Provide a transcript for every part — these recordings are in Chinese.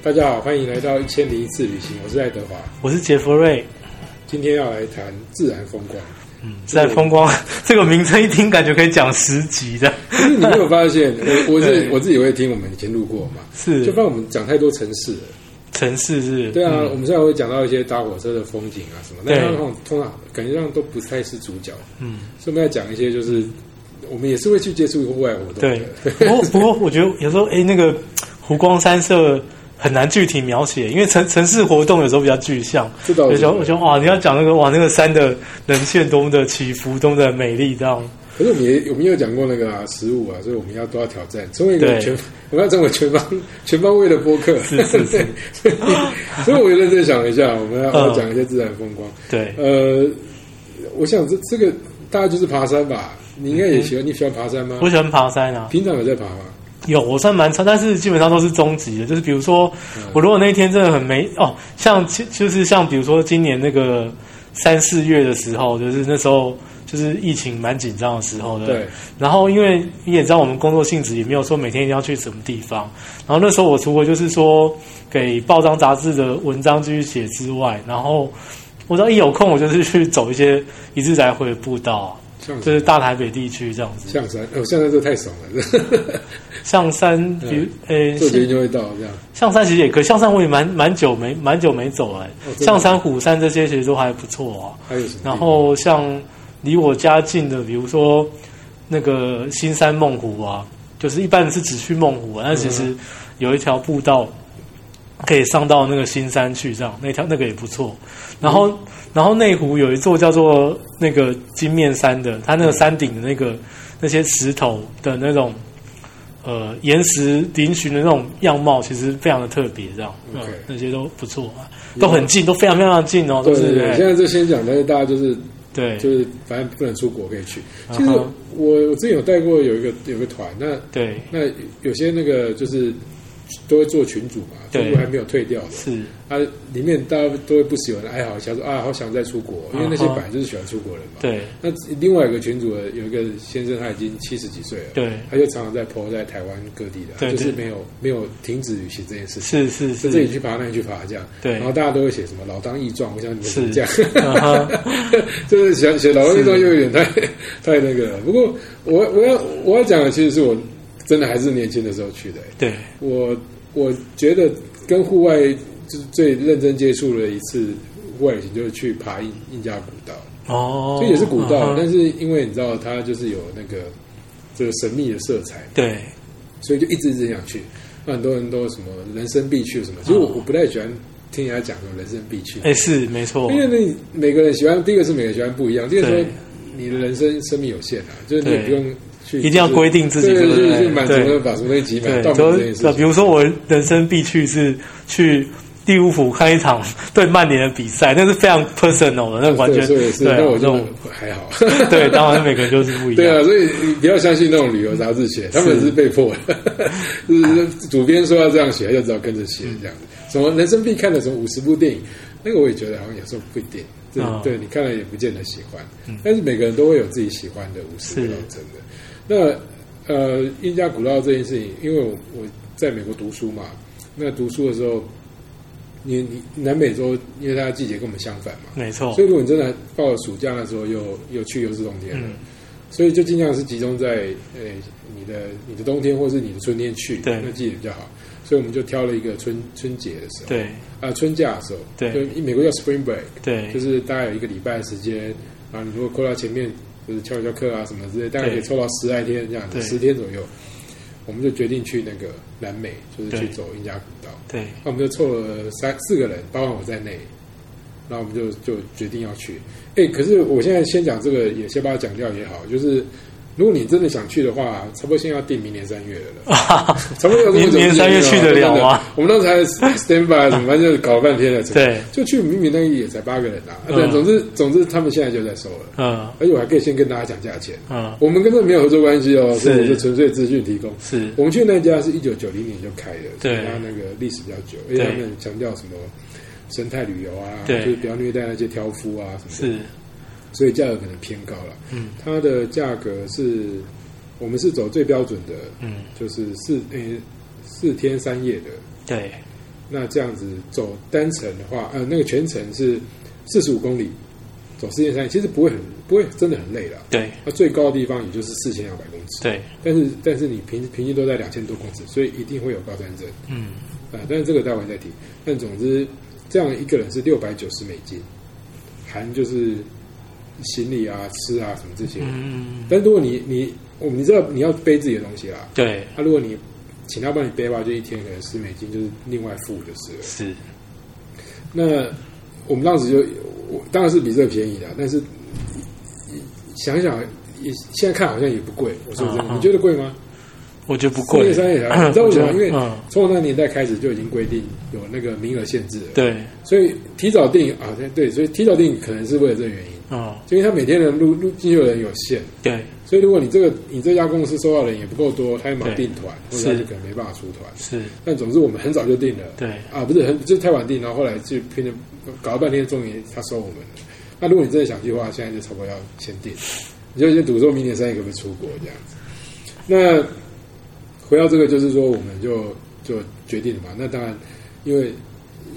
大家好，欢迎来到一千零一次旅行，我是爱德华，我是杰弗瑞。今天要来谈自然风光。嗯，自然风光 这个名称一听，感觉可以讲十集的。可是你没有发现，我我是我自己会听，我们以前录过嘛，是就发现我们讲太多城市了。城市是，对啊，我们现在会讲到一些搭火车的风景啊什么，但通常通常感觉上都不太是主角。嗯，所以我们要讲一些，就是我们也是会去接触户外活动。对，不过不过我觉得有时候，哎，那个湖光山色。很难具体描写，因为城城市活动有时候比较具象。有时候我觉得哇，你要讲那个哇，那个山的人线多么的起伏，多么的美丽，这样。可是我们也我们有讲过那个啊，食物啊，所以我们要都要挑战，成为一个全，我们要成为全方全方位的播客。是是是。所以我认真想了一下，我们要要讲一些自然风光。对。呃，我想这这个大概就是爬山吧。你应该也喜欢，你喜欢爬山吗？我喜欢爬山啊。平常有在爬吗？有，我算蛮差，但是基本上都是中级的。就是比如说，我如果那一天真的很没哦，像就是像比如说今年那个三四月的时候，就是那时候就是疫情蛮紧张的时候的，对。然后因为你也知道，我们工作性质也没有说每天一定要去什么地方。然后那时候我除了就是说给报章杂志的文章继续写之外，然后我只要一有空，我就是去走一些一日来回的步道。就是大台北地区这样子，象山哦，象山这太爽了。象山，比如诶，坐捷运就会到这样。象山其实也可，象山我也蛮蛮久没蛮久没走哎。象山、虎山这些其实都还不错啊。还有什么？然后像离我家近的，比如说那个新山梦湖啊，就是一般是只去梦湖啊，但其实有一条步道。可以上到那个新山去，这样那条那个也不错。然后，然后内湖有一座叫做那个金面山的，它那个山顶的那个那些石头的那种呃岩石嶙峋的那种样貌，其实非常的特别，这样。OK，那些都不错啊，都很近，都非常非常近哦。对对对，现在就先讲，但是大家就是对，就是反正不能出国可以去。其实我我之前有带过有一个有个团，那对，那有些那个就是。都会做群主嘛，群主还没有退掉的，是。啊，里面大家都会不喜欢的哀嚎一下说啊，好想再出国，因为那些本来就是喜欢出国人嘛。对，那另外一个群主有一个先生，他已经七十几岁了，对，他就常常在跑在台湾各地的，就是没有没有停止旅行这件事情，是是是，这里去爬那里去爬这样，对，然后大家都会写什么老当益壮，我想你们是。这样，就是写写老当益壮又有点太太那个了，不过我我要我要讲的其实是我。真的还是年轻的时候去的。对，我我觉得跟户外就是最认真接触的一次户外旅行，就是去爬印印加古道。哦，这也是古道，但是因为你知道它就是有那个这个神秘的色彩，对，所以就一直一直想去。那很多人都什么人生必去什么，其实我我不太喜欢听人家讲说人生必去。哎，是没错，因为那每个人喜欢，第一个是每个人喜欢不一样，第二个说你的人生生命有限啊，就是你不用。一定要规定自己，对对对，满足了把什么东西买到这件事。比如说，我人生必去是去第五府看一场 对曼联的比赛，那是非常 personal 的，那完全对。那我就还好。对，当然每个人就是不一样。对啊，所以你不要相信那种旅游杂志写，他们是被迫的。就是主编说要这样写，就只好跟着写这样子。什么人生必看的什么五十部电影，那个我也觉得好像有时候不一定。对，对你看了也不见得喜欢。但是每个人都会有自己喜欢的五十部真的。那呃，印加古道这件事情，因为我我在美国读书嘛，那读书的时候，你你南美洲，因为它的季节跟我们相反嘛，没错。所以如果你真的到了暑假的时候，又又去又是冬天了，所以就尽量是集中在呃你的你的冬天或是你的春天去，对那季节比较好。所以我们就挑了一个春春节的时候，对啊春假的时候，对，就美国叫 Spring Break，对，就是大概有一个礼拜的时间，然后你如果扣到前面。就是翘一翘课啊什么之类，大概可以抽到十来天这样子，十天左右，我们就决定去那个南美，就是去走印加古道。对，那我们就凑了三四个人，包括我在内，然后我们就就决定要去。哎，可是我现在先讲这个，也先把它讲掉也好，就是。如果你真的想去的话，差不多现在要定明年三月了。差不多要明年三月去得了吗？我们当时还 stand by 什 么，反正搞了半天了。对，就去明明那个也才八个人啊。对，总之总之他们现在就在收了。嗯，而且我还可以先跟大家讲价钱。嗯，我们跟这没有合作关系哦，所以我就纯粹资讯提供。是我们去那家是一九九零年就开的，对，它那个历史比较久，因为他们强调什么生态旅游啊，就是不要虐待那些挑夫啊什么的。是。所以价格可能偏高了。嗯，它的价格是，我们是走最标准的，嗯，就是四诶四天三夜的。对，那这样子走单程的话，呃，那个全程是四十五公里，走四天三夜，其实不会很不会真的很累了。对那最高的地方也就是四千两百公尺，对，但是但是你平平均都在两千多公尺，所以一定会有高山症嗯啊。但是这个待会再提。但总之，这样一个人是六百九十美金，含就是行李啊、吃啊什么这些。嗯，但如果你你我你知道你要背自己的东西啦，对，那、如果你请他帮你背吧，就一天可能十美金，就是另外付就是了。是，那我们当时就我当然是比这个便宜的，但是想想也现在看好像也不贵。我说真的，嗯嗯你觉得贵吗？我觉得不贵，三月三 你知道为什么？因为嗯，从我那个年代开始就已经规定有那个名额限制了，对，所以提早订啊，对对，所以提早订可能是为了这个原因，嗯，就因为他每天的入入进去的人有限，对，所以如果你这个你这家公司收到的人也不够多，他要忙对订团，或者是他就可能没办法出团。是，但总之我们很早就定了，对，啊，不是很就是太晚定，然后后来就拼了搞了半天，终于他收我们了。那如果你真的想去的话，现在就差不多要先定，你就先赌说明年三月可不可以出国这样子。那回到这个，就是说我们就就决定了嘛。那当然，因为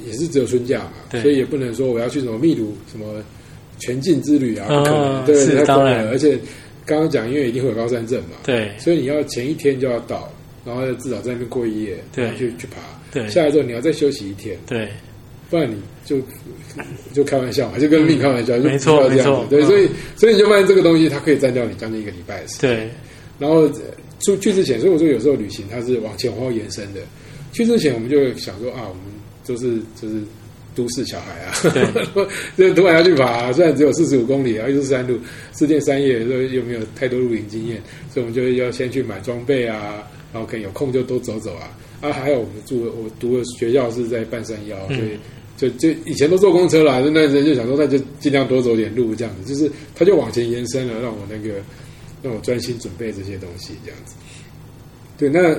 也是只有春假嘛，所以也不能说我要去什么秘鲁什么全境之旅啊，不可能，嗯对，太疯当然了。而且刚刚讲，因为一定会有高山症嘛，对，所以你要前一天就要到，然后至少在那边过一夜，对然后去去爬。对下来之后你要再休息一天，对，不然你就就开玩笑嘛，就跟命开玩笑，就没错没错子。对，嗯所以所以你就发现这个东西它可以占掉你将近一个礼拜的时间。对，然后呃出去之前，所以我说有时候旅行它是往前往后延伸的。去之前我们就想说啊，我们就是就是都市小孩啊，对 就突然要去爬、虽然只有四十五公里啊，又是山路，四天三夜，又又没有太多露营经验，所以我们就要先去买装备啊，然后可以有空就多走走啊。啊，还有我们住的我读的学校是在半山腰，嗯所以。就就以前都坐公车啦，那段时间就想说，那就尽量多走点路，这样子，就是他就往前延伸了，让我那个让我专心准备这些东西，这样子。对，那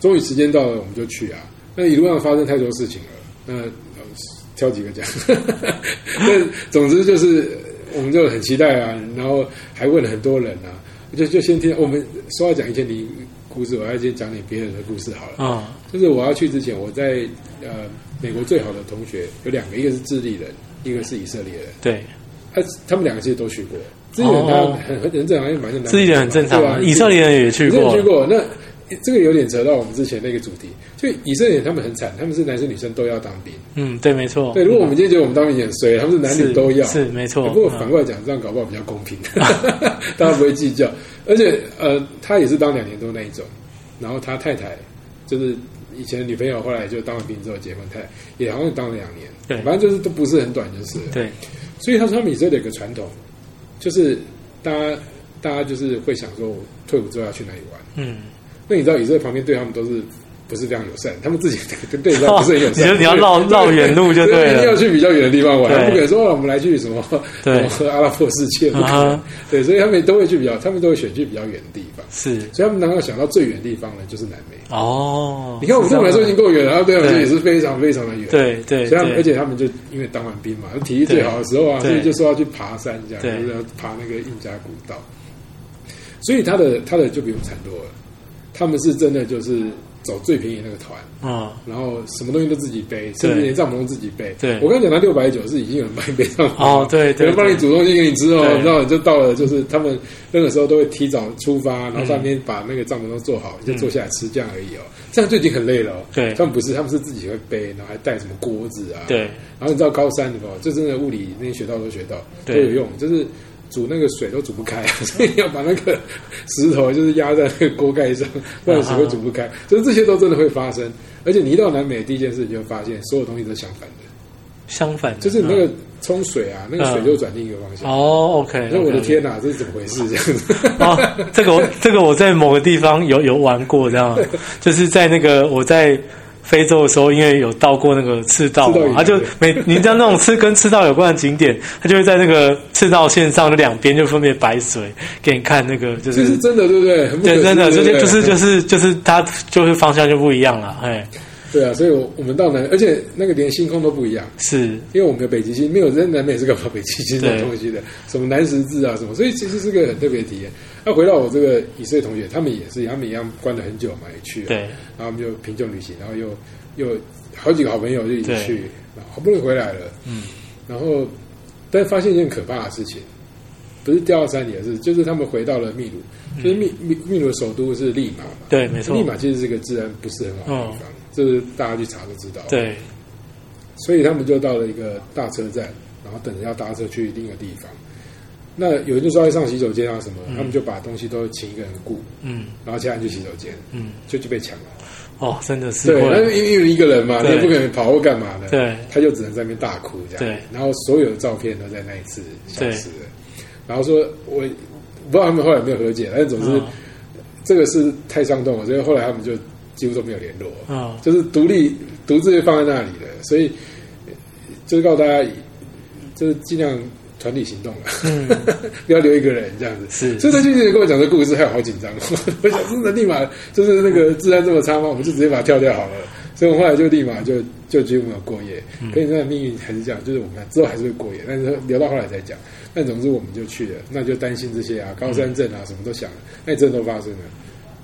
终于时间到了，我们就去啊。那一路上发生太多事情了，那呃挑几个讲。那总之就是，我们就很期待啊，然后还问了很多人啊，就就先听我们说要讲一些你故事，我要先讲点别人的故事好了。嗯，就是我要去之前，我在呃美国最好的同学有两个，一个是智利人，一个是以色列人。对，他他们两个其实都去过，智利人他哦很很很正常，因为蛮正常，自己人很正常啊，以色列人也去过去，过，那这个有点扯到我们之前那个主题。就以色列他们很惨，他们是男生女生都要当兵。嗯，对，没错，对，如果我们今天觉得我们当兵也很衰，他们是男女都要，是是没错不过嗯反过来讲，这样搞不好比较公平，大家不会计较。而且呃，他也是当两年多那一种，然后他太太就是以前的女朋友，后来就当了兵之后结婚，太太也好像当了两年，对反正就是都不是很短，就是了。对，所以他说他们以色列有个传统，就是大家大家就是会想说，我退伍之后要去哪里玩？嗯，那你知道以色列旁边对他们都是不是非常友善，他们自己 对你知道不是很友善，你要绕绕远路就对了一定要去比较远的地方玩，不可能说哦我们来去什么对什么阿拉伯世界，不可能。对，所以他们都会去比较，他们都会选去比较远的地方。是所以他们能够想到最远的地方呢，就是南美。哦，你看，我们对我们来说已经够远了，然后对我们来说也是非常非常的远。对对所以他们，而且他们就因为当完兵嘛，体力最好的时候啊，对所以就说要去爬山，这样就是要爬那个印加古道。所以他的他的就比我们惨多了，他们是真的就是走最便宜那个团，啊，然后什么东西都自己背，甚至连帐篷都自己背。对。我刚才讲到六百九是已经有人帮你背帐篷了。哦对对有人帮你煮东西给你吃哦，对。你知道你就到了，就是他们那个时候都会提早出发，然后上天把那个帐篷都做好，你就坐下来吃这样而已哦，这样就已经很累了哦。对。他们不是，他们是自己会背，然后还带什么锅子啊，对，然后你知道高山的哦，这真的物理那些学到都学到都有用，就是煮那个水都煮不开，所以要把那个石头就是压在那个锅盖上，不然水会煮不开。就是这些都真的会发生，而且你一到南美，第一件事你就会发现所有东西都相反的，相反的，就是你那个冲水啊，那个水就转另一个方向。哦，OK，那我的天哪，这是怎么回事？这样子，哦，这个我这个我在某个地方有有玩过，这样。就是在那个我在非洲的时候，因为有到过那个赤道嘛他就每你知道那种赤跟赤道有关的景点，他就会在那个赤道线上的两边就分别摆水给你看，那个就是这是真的，对不对？对，真的，就就是就是就是它就是方向就不一样了，哎，对啊，所以我我们到南，而且那个连星空都不一样。是，因为我们有北极星，没有在南美是干嘛北极星这种对东西的，什么南十字啊什么，所以其实是个很特别的体验。那回到我这个以色列同学，他们也是，他们一样关了很久嘛，也去了，对，然后我们就贫穷旅行，然后又又好几个好朋友就一起去，然后好不容易回来了，嗯，然后但发现一件可怕的事情，不是掉到山里，而是就是他们回到了秘鲁，就是秘秘秘鲁的首都是利马嘛，嗯对，没错。利，马其实是一个治安不是很好的地方，这是大家去查就知道，，对，所以他们就到了一个大车站，然后等着要搭车去另一个地方。那有人就说要上洗手间啊什么，他们就把东西都请一个人雇，嗯。然后其他人去洗手间，嗯，就就被抢了。哦，真的是对，因为因为一个人嘛，你也不可能跑或干嘛的，对。他就只能在那边大哭这样，对。然后所有的照片都在那一次消失了，然后说我不知道他们后来有没有和解，但是总之、嗯这个是太伤痛了，所以后来他们就几乎都没有联络，嗯，就是独立独自放在那里的，所以呃就是告诉大家，就是尽量团体行动了，嗯 不要留一个人这样子。是所以他就跟我讲这故事，还有好紧张。我想，真的立马就是那个治安这么差吗？我们就直接把它跳掉好了。所以我后来就立马就就几乎没有过夜。可是那的命运还是这样，就是我们之后还是会过夜，但是留到后来再讲。但总之我们就去了，那就担心这些啊，高山症啊，什么都想了，那真的都发生了。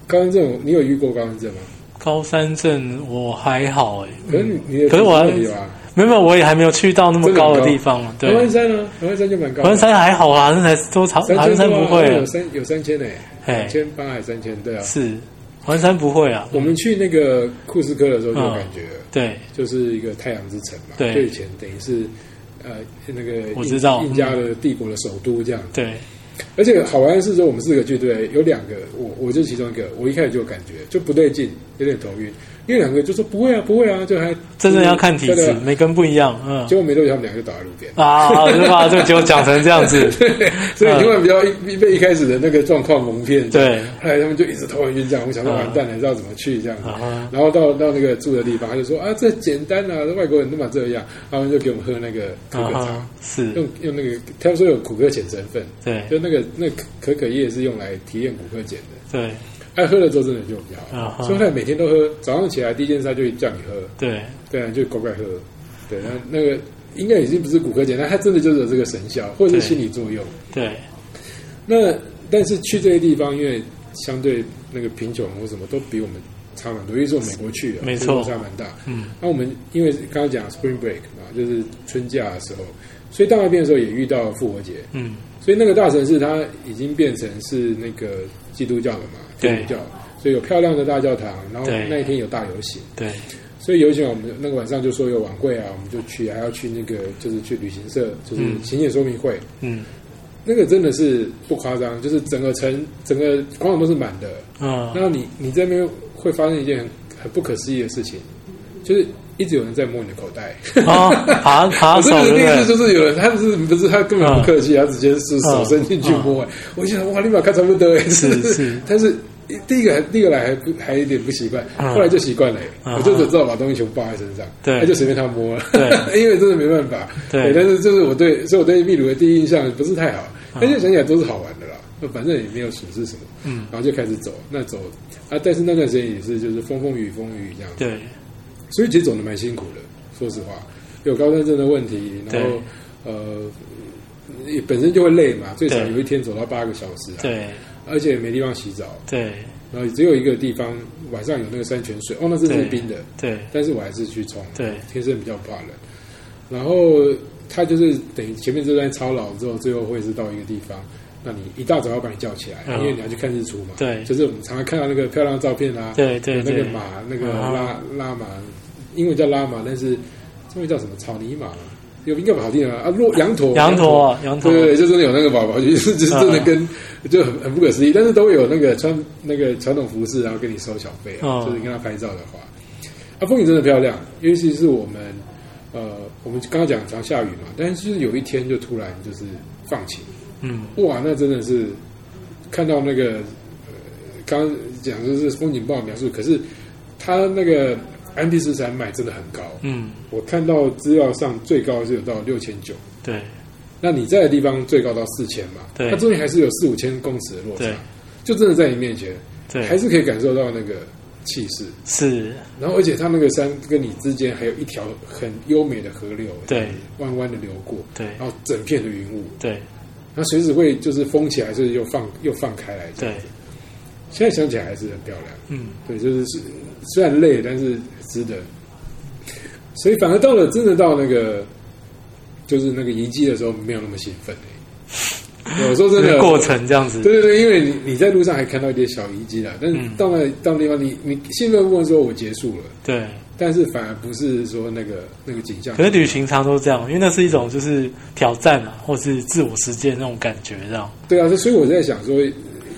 高山症，你有遇过高山症吗？高山镇我还好哎，可是你你的可是我还体质有啊，没有，我也还没有去到那么高的地方嘛，对合，欢山呢？合欢山就蛮高的，合欢山还好啊，那才多长，合三欢山千多啊不会啊，有三有三千呢，嘿。两千八还三千，对啊。是，合欢山不会啊，我们去那个库斯科的时候就有感觉了，对，就是一个太阳之城嘛，对。就以前等于是呃那个我知道印加的帝国的首都这样。对，而且好玩的是说，我们四个剧对，有两个我我就其中一个，我一开始就有感觉就不对劲，有点头晕，因为两个就说不会啊不会啊，就还真正要看体质每个人不一样，嗯。结，果没多久他们两个就倒在路边。啊，就把这个结果讲成这样子，对，所以千万不要一被一开始的那个状况蒙骗。对，后来他们就一直头很晕，这样我想说完蛋了，知道怎么去这样。然后到到那个住的地方，他就说啊，这简单啊，外国人都嘛这样，他们就给我们喝那个可可茶。是，用用那个他们说有骨科碱成分，对。就那个那可可可叶是用来提炼骨科碱的。对哎，喝了之后真的就比较啊哈。好，所以他每天都喝，早上起来第一件事他就叫你喝，对，对啊，就乖乖喝，对，那那个应该已经不是骨科碱，但他真的就是有这个神效，或者是心理作用。对，那但是去这些地方，因为相对那个贫穷或什么都比我们差蛮多，因为是我美国去的，没错。差蛮大。嗯，那我们因为刚刚讲 Spring Break 嘛，就是春假的时候，所以到那边的时候也遇到复活节，嗯，所以那个大城市它已经变成是那个基督教了嘛，基对。督教，所以有漂亮的大教堂，然后那一天有大游行，对，所以游行我们那个晚上就说有晚会啊，我们就去，还要去那个就是去旅行社，就是嗯。行前说明会。嗯。那个真的是不夸张，就是整个城整个广场都是满的。啊，然后你你这边会发生一件很很不可思议的事情，就是一直有人在摸你的口袋。啊，爬爬我手这个例子对不对？就是有人，他是不是他根本不客气，他直接是手伸进去摸。哎我就想哇，立马看差不多。哎，是 是。但是第一个第一个来还不还有点不习惯，嗯后来就习惯了。我就只知道把东西全部抱在身上，对。他就随便他摸。了，对，因为真的没办法，对。但是就是我对，所以我对秘鲁的第一印象不是太好，嗯但是想起来都是好玩的啦，反正也没有损失什么，嗯，然后就开始走，那走。啊，但是那段时间也是就是风风雨风雨这样，对，所以其实走的蛮辛苦的，说实话，有高山症的问题，然后呃，也本身就会累嘛，最少有一天走到八个小时啊，对。而且没地方洗澡，对。然后只有一个地方晚上有那个山泉水，哦，那是冰的，对。但是我还是去冲，对。天生比较怕冷，然后他就是等于前面这段操劳之后，最后会是到一个地方。那你一大早要把你叫起来，嗯。因为你要去看日出嘛。对。就是我们常常看到那个漂亮的照片啊，对对那个马，那个嗯。拉拉马，英文叫拉马，但是中文叫什么？草泥马，有应该不好听啊，啊，骆羊驼，羊驼啊羊驼。对对对，就真的有那个宝宝，就是就是真的跟就很很不可思议，但是都有那个穿那个传统服饰，然后跟你收小费啊，嗯。就是跟他拍照的话，啊，风景真的漂亮，尤其是我们呃，我们刚刚讲常下雨嘛，但是有一天就突然就是放晴，嗯。哇，那真的是看到那个呃，刚刚讲的是风景不好描述，可是它那个安第斯山脉真的很高，嗯。我看到资料上最高是有到六千九，对。那你在的地方最高到四千嘛，对。那中间还是有四五千公尺的落差，就真的在你面前，对，还是可以感受到那个气势。是。然后，而且它那个山跟你之间还有一条很优美的河流，对，弯弯的流过，对。然后整片的云雾，对然后随时会就是封起来，就是又放又放开来。对，现在想起来还是很漂亮。嗯对，就是是虽然累，但是值得。所以反而到了真的到那个就是那个遗迹的时候，没有那么兴奋哎、有时候真的 过程这样子，对对对，因为你你在路上还看到一点小遗迹啦，但是嗯到那到那地方，你你兴奋部分说我结束了，对。但是反而不是说那个那个景象。可是旅行常都这样，因为那是一种就是挑战啊，或是自我实践那种感觉，这样。对啊，所以我在想说，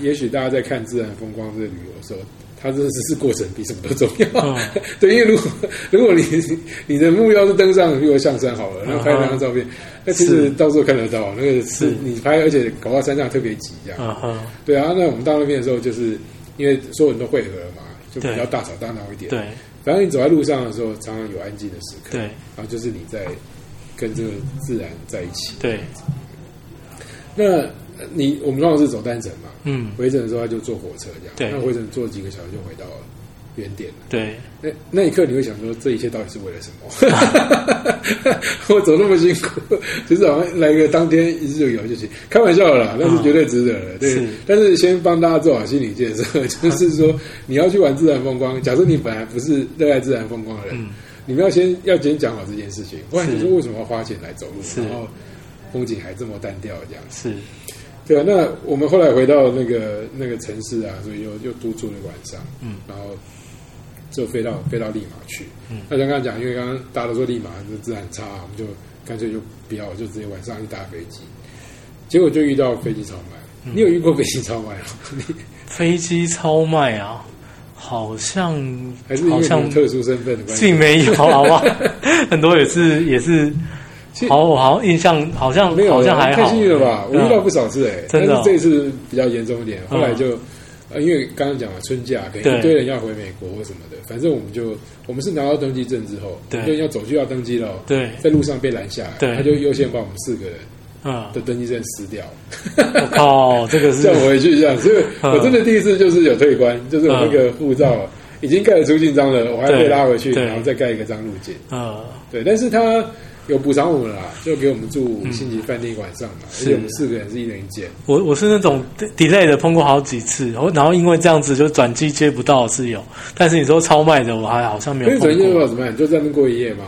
也许大家在看自然风光这个旅游的时候，它真的只是过程比什么都重要。嗯 对，因为如果如果你你的目标是登上，比如象山好了，然后拍那张照片，那其实到时候看得到，那个是是你拍，而且搞到山上特别挤这样。嗯哼，对啊，那我们到那边的时候，就是因为所有人都汇合了嘛，就比较大吵大闹一点。对反正你走在路上的时候，常常有安静的时刻。对。然后就是你在跟这个自然在一起。对，那呃你我们通常是走单程嘛，嗯，回程的时候他就坐火车这样，对。那回程坐几个小时就回到原点。了。对，那那一刻你会想说，这一切到底是为了什么？我走那么辛苦，就是好像来个当天一日游就行，开玩笑的啦，那是绝对值得的。对。是，但是先帮大家做好心理建设，就是说你要去玩自然风光，假设你本来不是热爱自然风光的人，嗯。你们要先要先讲好这件事情，不然是。你说为什么要花钱来走路，然后风景还这么单调这样？是，对啊，那我们后来回到那个那个城市啊，所以又又多住了晚上，嗯，然后就飞到飞到利马去。嗯那像刚刚讲，因为刚刚大家都说利马这治安差，我们就干脆就不要，就直接晚上去搭飞机。结果就遇到飞机超卖。嗯你有遇过飞机超卖吗？你 飞机超卖啊，好像还是好像特殊身份的关系？并没有，好不好？很多也是也是好，我好像印象好像没有，好像还好，太幸运了吧？我遇到不少次哎、真的哦但是这次比较严重一点。后来嗯就、呃，因为刚刚讲了春假，可能一堆人要回美国或什么的，反正我们就我们是拿到登记证之后，对。就要走就要登机了哦，对，在路上被拦下来，对。他就优先把我们四个人啊，的登记证撕掉，我靠，这个是 叫我回去一样。所以嗯。我真的第一次就是有退关，就是我那个护照已经盖了出境章了，我还被拉回去，然后再盖一个章入境。啊，对，但是他有补偿我们啦，就给我们住五星级饭店一晚上嘛，而是且我们四个人是一人一间。我我是那种 delay 的碰过好几次，然后然后因为这样子就转机接不到是有，但是你说超卖的我还好像没有可是转机碰过。多少怎么办？就在那边过一夜吗？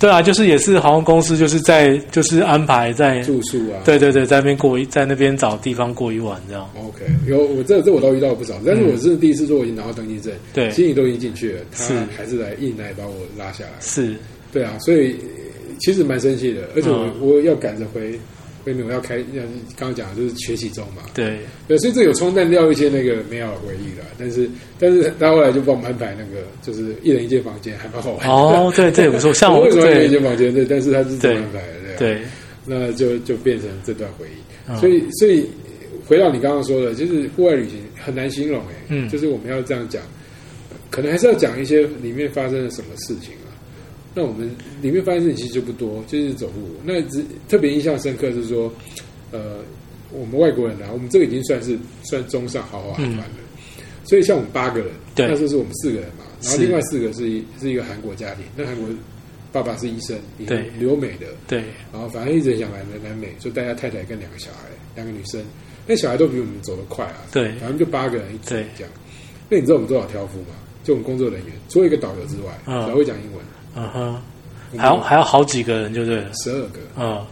对啊，就是也是航空公司就是在就是安排在住宿啊？对对对，在那边过一在那边找地方过一晚这样。OK，有我这这我倒遇到不少，但是我是第一次做我已经拿到登记证，对心里都已经进去了，他是还是来硬来把我拉下来。是，对啊，所以呃其实蛮生气的，而且我、嗯我要赶着回回美国要开，要刚刚讲的就是学习中嘛，对对，所以这有冲淡掉一些那个美好的回忆了。但是但是他后来就帮我们安排那个就是一人一间房间，还蛮好玩的。哦，对这也不错，像我 我为什么要一人一间房间？对，但是他是这么安排的，对那就就变成这段回忆。嗯所以，所以回到你刚刚说的，就是户外旅行很难形容哎、嗯就是我们要这样讲，可能还是要讲一些里面发生了什么事情啊。那我们里面发生的事情其实就不多，就是走路。那只特别印象深刻是说，呃，我们外国人啊，我们这个已经算是算中上豪华团了。所以像我们八个人，嗯对那时候是我们四个人嘛，然后另外四个是一是一个韩国家庭，那韩国爸爸是医生，对留美的，对然后反正一直很想来南美，就带他太太跟两个小孩，两个女生，那小孩都比我们走得快啊。对反正就八个人一组对这样。那你知道我们多少挑夫吗？就我们工作人员，除了一个导游之外，嗯只要会讲英文，嗯哼，还要还要好几个人就对了，十二个，嗯。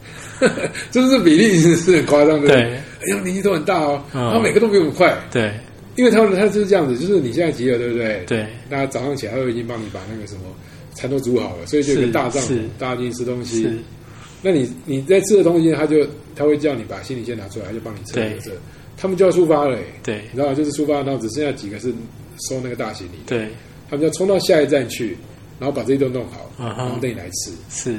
就是比例是是很夸张的。对。哎呀，年纪都很大哦，嗯。然后每个都比我们快，对。因为他们他就是这样子，就是你现在急了，对不对？。对。那早上起来，他都已经帮你把那个什么餐都煮好了，所以就是大帐篷，大家进去吃东西。是。那你你在吃的东西，他就他会叫你把行李先拿出来，他就帮你测对。他们就要出发了、欸，对。你知道吗？就是出发，然后只剩下几个是收那个大行李，对。他们就要冲到下一站去，然后把这些都弄好，然后带你来吃。是，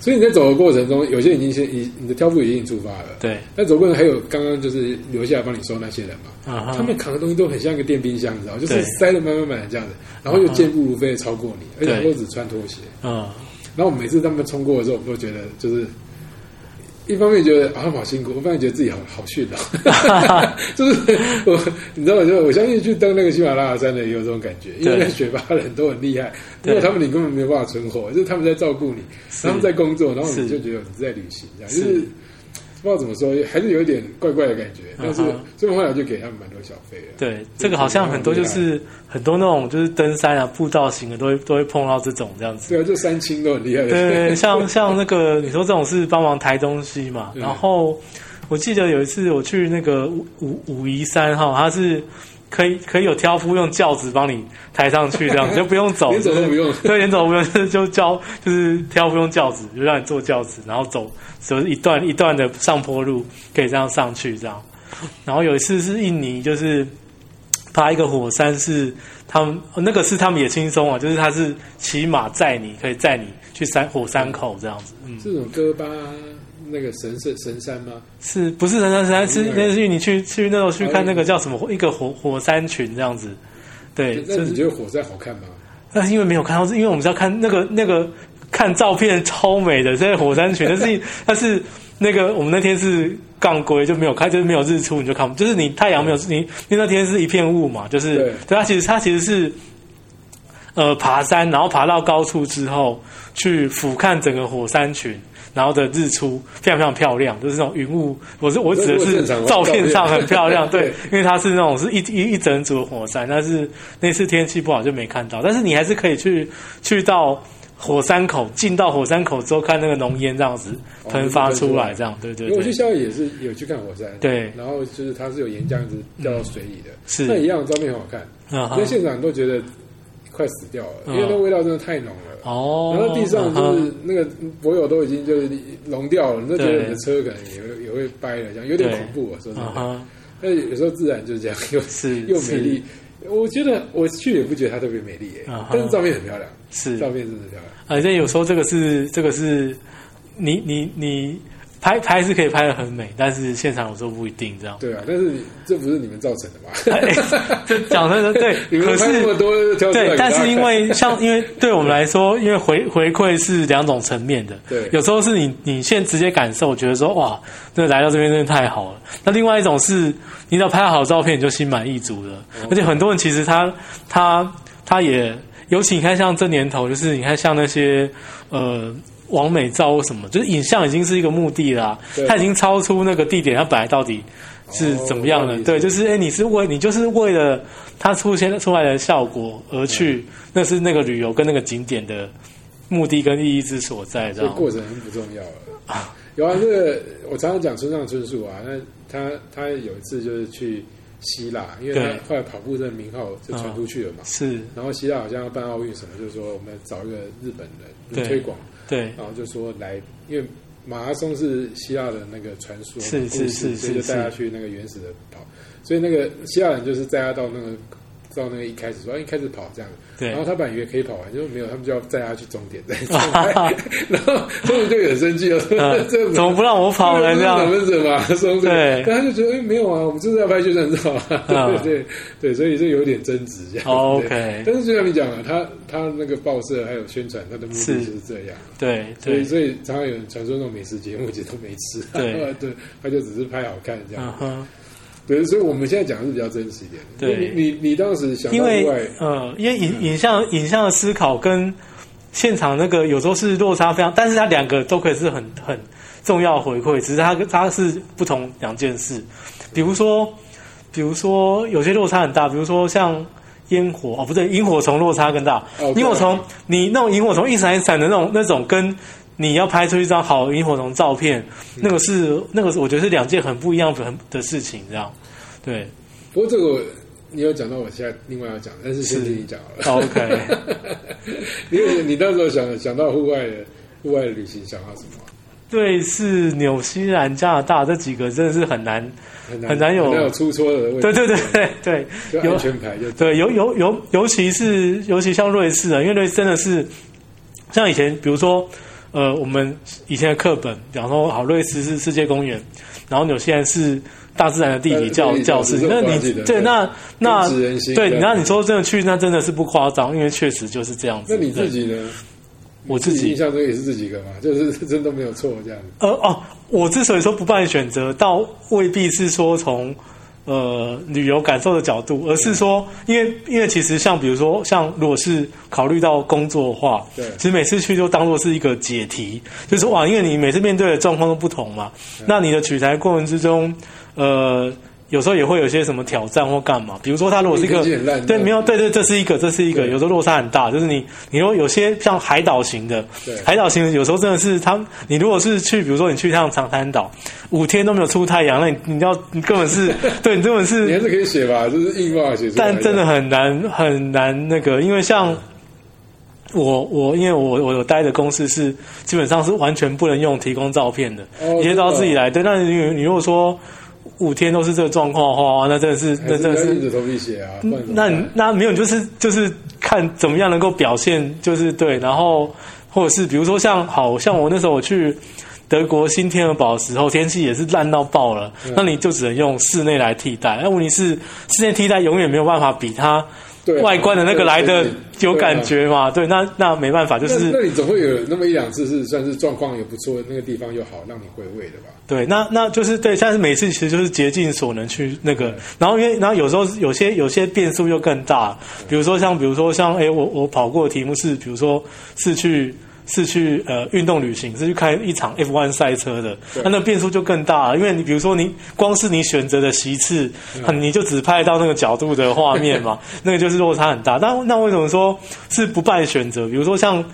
所以你在走的过程中，有些人已经先已你的挑夫已经出发了，对。但走过程还有刚刚就是留下来帮你收那些人嘛，他们扛的东西都很像一个电冰箱，你知道，就是塞的满满满的这样子，然后又健步如飞的超过你，而且对。都只穿拖鞋。啊然后我每次他们冲过的时候，我们都觉得就是。一方面觉得啊好辛苦，一方面觉得自己好好炫哦，就是我你知道，我就我相信去登那个喜马拉雅山的也有这种感觉，因为对。那雪巴人都很厉害，因为他们你根本没有办法存活，就是他们在照顾你，他们在工作，然后你就觉得你在旅行，这样是就是不知道怎么说，还是有一点怪怪的感觉。但是嗯哼所以我后来就给他们蛮多小费的。对，这个好像很多就是很多那种就是登山啊、步道型的都会都会碰到这种这样子。对啊，就三清都很厉害的。对像 像那个你说这种是帮忙抬东西嘛，然后我记得有一次我去那个武武武夷山哈，它是可以可以有挑夫用轿子帮你抬上去，这样就不用走，连走都不用。对，连走都不用，就是就教就是挑夫用轿子，就让你坐轿子，然后走走一段一段的上坡路，可以这样上去这样。然后有一次是印尼，就是爬一个火山是他们哦那个是他们也轻松啊，就是他是骑马载你，可以载你去山火山口这样子，嗯，这种哥巴那个神圣神山吗？是不是神山山？是嗯那是你去去那时候去看那个叫什么一个火火山群这样子，对，就是那你觉得火山好看吗？那是因为没有看到，是因为我们是要看那个那个看照片超美的，在火山群，但是但是那个我们那天是杠龟就没有开，就是没有日出，你就看不，就是你太阳没有你，因为那天是一片雾嘛，就是对对它其实它其实是。呃，爬山，然后爬到高处之后，去俯瞰整个火山群，然后的日出非常非常漂亮，就是那种云雾。我是我指的是照片上很漂亮，对对，因为它是那种是一一一整组的火山，但是那次天气不好就没看到。但是你还是可以去去到火山口，进到火山口之后看那个浓烟这样子哦喷发出来，这样对对因为我去对，夏威夷也是有去看火山，对然后就是它是有岩浆一直掉到水里的，是那一样照片很好看，嗯在现场都觉得快死掉了，因为那味道真的太浓了。哦，然后地上就嗯是那个柏油都已经就是融掉了，你都觉得你的车可能也会也会掰了，这样有点恐怖啊，说真的。嗯哼，但有时候自然就是这样，又是又美丽。我觉得我去也不觉得它特别美丽耶但是照片很漂亮，是照片真的漂亮。而且有时候这个是这个是你你你拍拍是可以拍的很美，但是现场有时候不一定这样。对啊，但是这不是你们造成的嘛？哎这 讲真的对，你们可是拍那么多对，但是因为像因为对我们来说，因为回回馈是两种层面的，对有时候是你你现在直接感受，觉得说哇，这来到这边真的太好了。那另外一种是，你只要拍好照片，你就心满意足了。哦而且很多人其实他他他也，尤其你看像这年头，就是你看像那些呃。完美照或什么，就是影像已经是一个目的啦、对。它已经超出那个地点，它本来到底是怎么样的？哦对，就是哎，你是为你就是为了它出现出来的效果而去，那是那个旅游跟那个景点的目的跟意义之所在，这过程很不重要了。有啊，这个我常常讲村上春树啊，那他他有一次就是去希腊，因为他后来跑步这个名号就传出去了嘛。是，然后希腊好像要办奥运什么，就是说我们找一个日本人对。推广，对。然后就说来，因为马拉松是希腊的那个传说故事是是所以就带他去那个原始的跑，所以那个希腊人就是带他到那个到那个一开始说，哎一开始跑这样，对。然后他本来以为可以跑完，就没有，他们就要载他去终点。再重来，然后他们就很生气了，这怎么？不让我跑呢？这样？这是马拉松，对。但他就觉得哎没有啊，我们就是要拍宣传照对对对，所以就有点争执这样。OK 但是就像你讲了，他他那个报社还有宣传，他的目的是。就是这样。对对，所以，所以常常有人传说那种美食节目，其实都没吃，对。对，他就只是拍好看这样。对，所以我们现在讲的是比较真实一点。对你你你当时想因为呃，因为影影像影像的思考跟现场那个有时候是落差非常，但是它两个都可以是很很重要的回馈，只是它它是不同两件事。比如说，比如说有些落差很大，比如说像烟火哦，不对，萤火虫落差更大。哦萤火虫，你那种萤火虫一闪一闪的那种那种跟。你要拍出一张好萤火虫照片，那个是那个是我觉得是两件很不一样的很的事情，这样，对不过这个你有讲到，我现在另外要讲，但是先是听你讲好了。，OK，你你那时候想想到户外的户外的旅行，想到什么？对，是纽西兰、加拿大这几个真的是很难，很很难有很难有出错的问题。对对对对对，有就安全牌就对，尤尤尤尤其是尤其像瑞士啊，因为瑞士真的是像以前，比如说呃，我们以前的课本，比方说好，瑞士是世界公园，然后纽西兰是大自然的地理教教室，那你对那那对，那你说真的去，那真的是不夸张，因为确实就是这样子。那你自己呢？我自己印象中也是这几个嘛，就是真的没有错这样子。呃哦，我之所以说不办选择，倒未必是说从呃旅游感受的角度，而是说，因为因为其实像比如说像如果是考虑到工作的话，对。其实每次去就当做是一个解题，就是哇，因为你每次面对的状况都不同嘛，那你的取材过程之中，呃。有时候也会有些什么挑战或干嘛，比如说他如果是一个对没有对对，这是一个这是一个，有时候落差很大，就是你你如果有些像海岛型的，海岛型的有时候真的是他，你如果是去，比如说你去一趟长滩岛，五天都没有出太阳，那你你要你根本是 对你根本是你还是可以写吧，就是硬办法写。但真的很难很难那个，因为像我我因为我我有待的公司是基本上是完全不能用提供照片的，哦一切都要自己来。对，那你你如果说五天都是这个状况的话，哇那真的是那真的是头皮写啊，那那没有，就是就是看怎么样能够表现，就是对，然后或者是比如说像好像我那时候我去德国新天鹅堡的时候，天气也是烂到爆了，嗯那你就只能用室内来替代。那问题是室内替代永远没有办法比它外观的那个来的有感觉嘛？对，那那没办法，就是那是你总会有那么一两次是算是状况也不错，那个地方又好，让你回味的吧？对，那那就是对，但是每次其实就是竭尽所能去那个，然后因为然后有时候有些有些变数又更大，比如说像比如说像哎，我我跑过的题目是，比如说是去是去呃运动旅行，是去开一场 F1 赛车的，对那那变数就更大了，因为你比如说你光是你选择的席次，啊你就只拍到那个角度的画面嘛，那个就是落差很大。那那为什么说是不败选择？比如说像。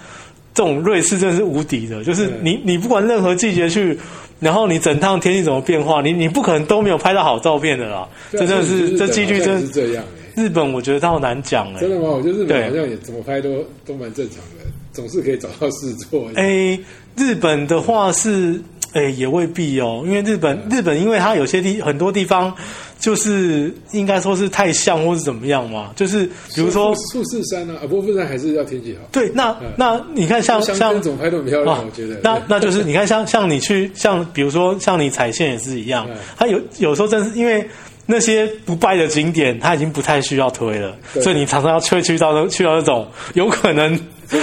这种瑞士真的是无敌的，就是你你不管任何季节去，然后你整趟天气怎么变化，你你不可能都没有拍到好照片的啦。啊这真的是这几率真好像是这样哎、日本我觉得倒难讲哎、真的吗？我觉得日本好像也怎么拍都都蛮正常的，总是可以找到事做。哎，日本的话是哎也未必哦，因为日本日本因为它有些地很多地方就是应该说是太像或是怎么样嘛，就是比如说富士山啊，啊，不过富士山还是要天气好。对，那嗯那你看像像根怎么拍都很漂亮，啊我觉得。那 那就是你看像像你去像比如说像你踩线也是一样嗯，它有有时候真是因为。那些不败的景点，它已经不太需要推了，所以你常常要去去到那去到那种有可能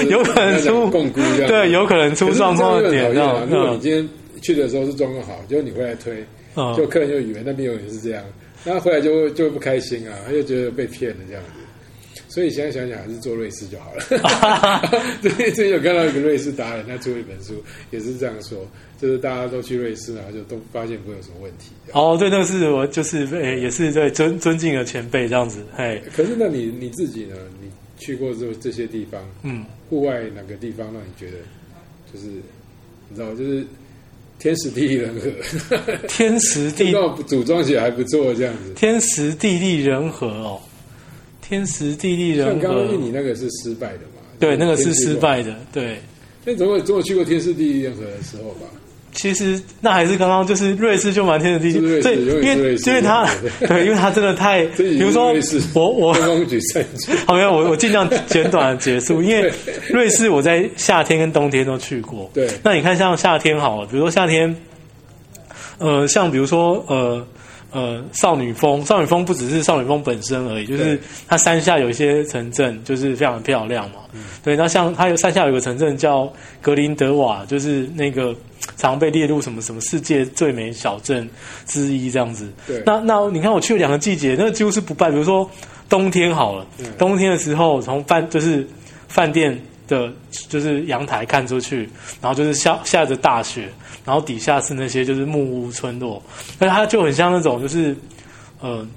有可能出对有可能出状况的点！如果你嗯今天去的时候是状况好，结果你回来推，嗯就客人就以为那边有人是这样，那回来就会就会不开心啊，他就觉得被骗了这样子。所以现在想想还是做瑞士就好了。最最近有看到一个瑞士达人，他出了一本书，也是这样说，就是大家都去瑞士，然后就都发现不会有什么问题。哦，对，那个是我就是诶，也是对尊尊敬的前辈这样子，嘿，可是那你你自己呢？你去过这这些地方，嗯，户外哪个地方让你觉得就是你知道，就是天时地利人和，天时地这种 组装起来还不错，这样子。天时地利人和哦，天时地利人像刚刚和，印尼那个是失败的嘛？对，那个是。失败的，对。那总有总有去过天时地利人和的时候吧？其实那还是刚刚就是瑞士就蛮天时地利，对，因为因为他对 对，因为他真的太，比如说我我。好没有我我尽量简短的结束，因为瑞士我在夏天跟冬天都去过，对那你看像夏天好了，比如说夏天，呃，像比如说呃。呃，少女峰，少女峰不只是少女峰本身而已，就是它山下有一些城镇，就是非常漂亮嘛。对，那像它有山下有个城镇叫格林德瓦，就是那个常被列入什么什么世界最美小镇之一这样子。对那那你看我去了两个季节，那个几乎是不败。比如说冬天好了，嗯冬天的时候从饭就是饭店的，就是阳台看出去，然后就是下下着大雪，然后底下是那些就是木屋村落，那它就很像那种就是呃。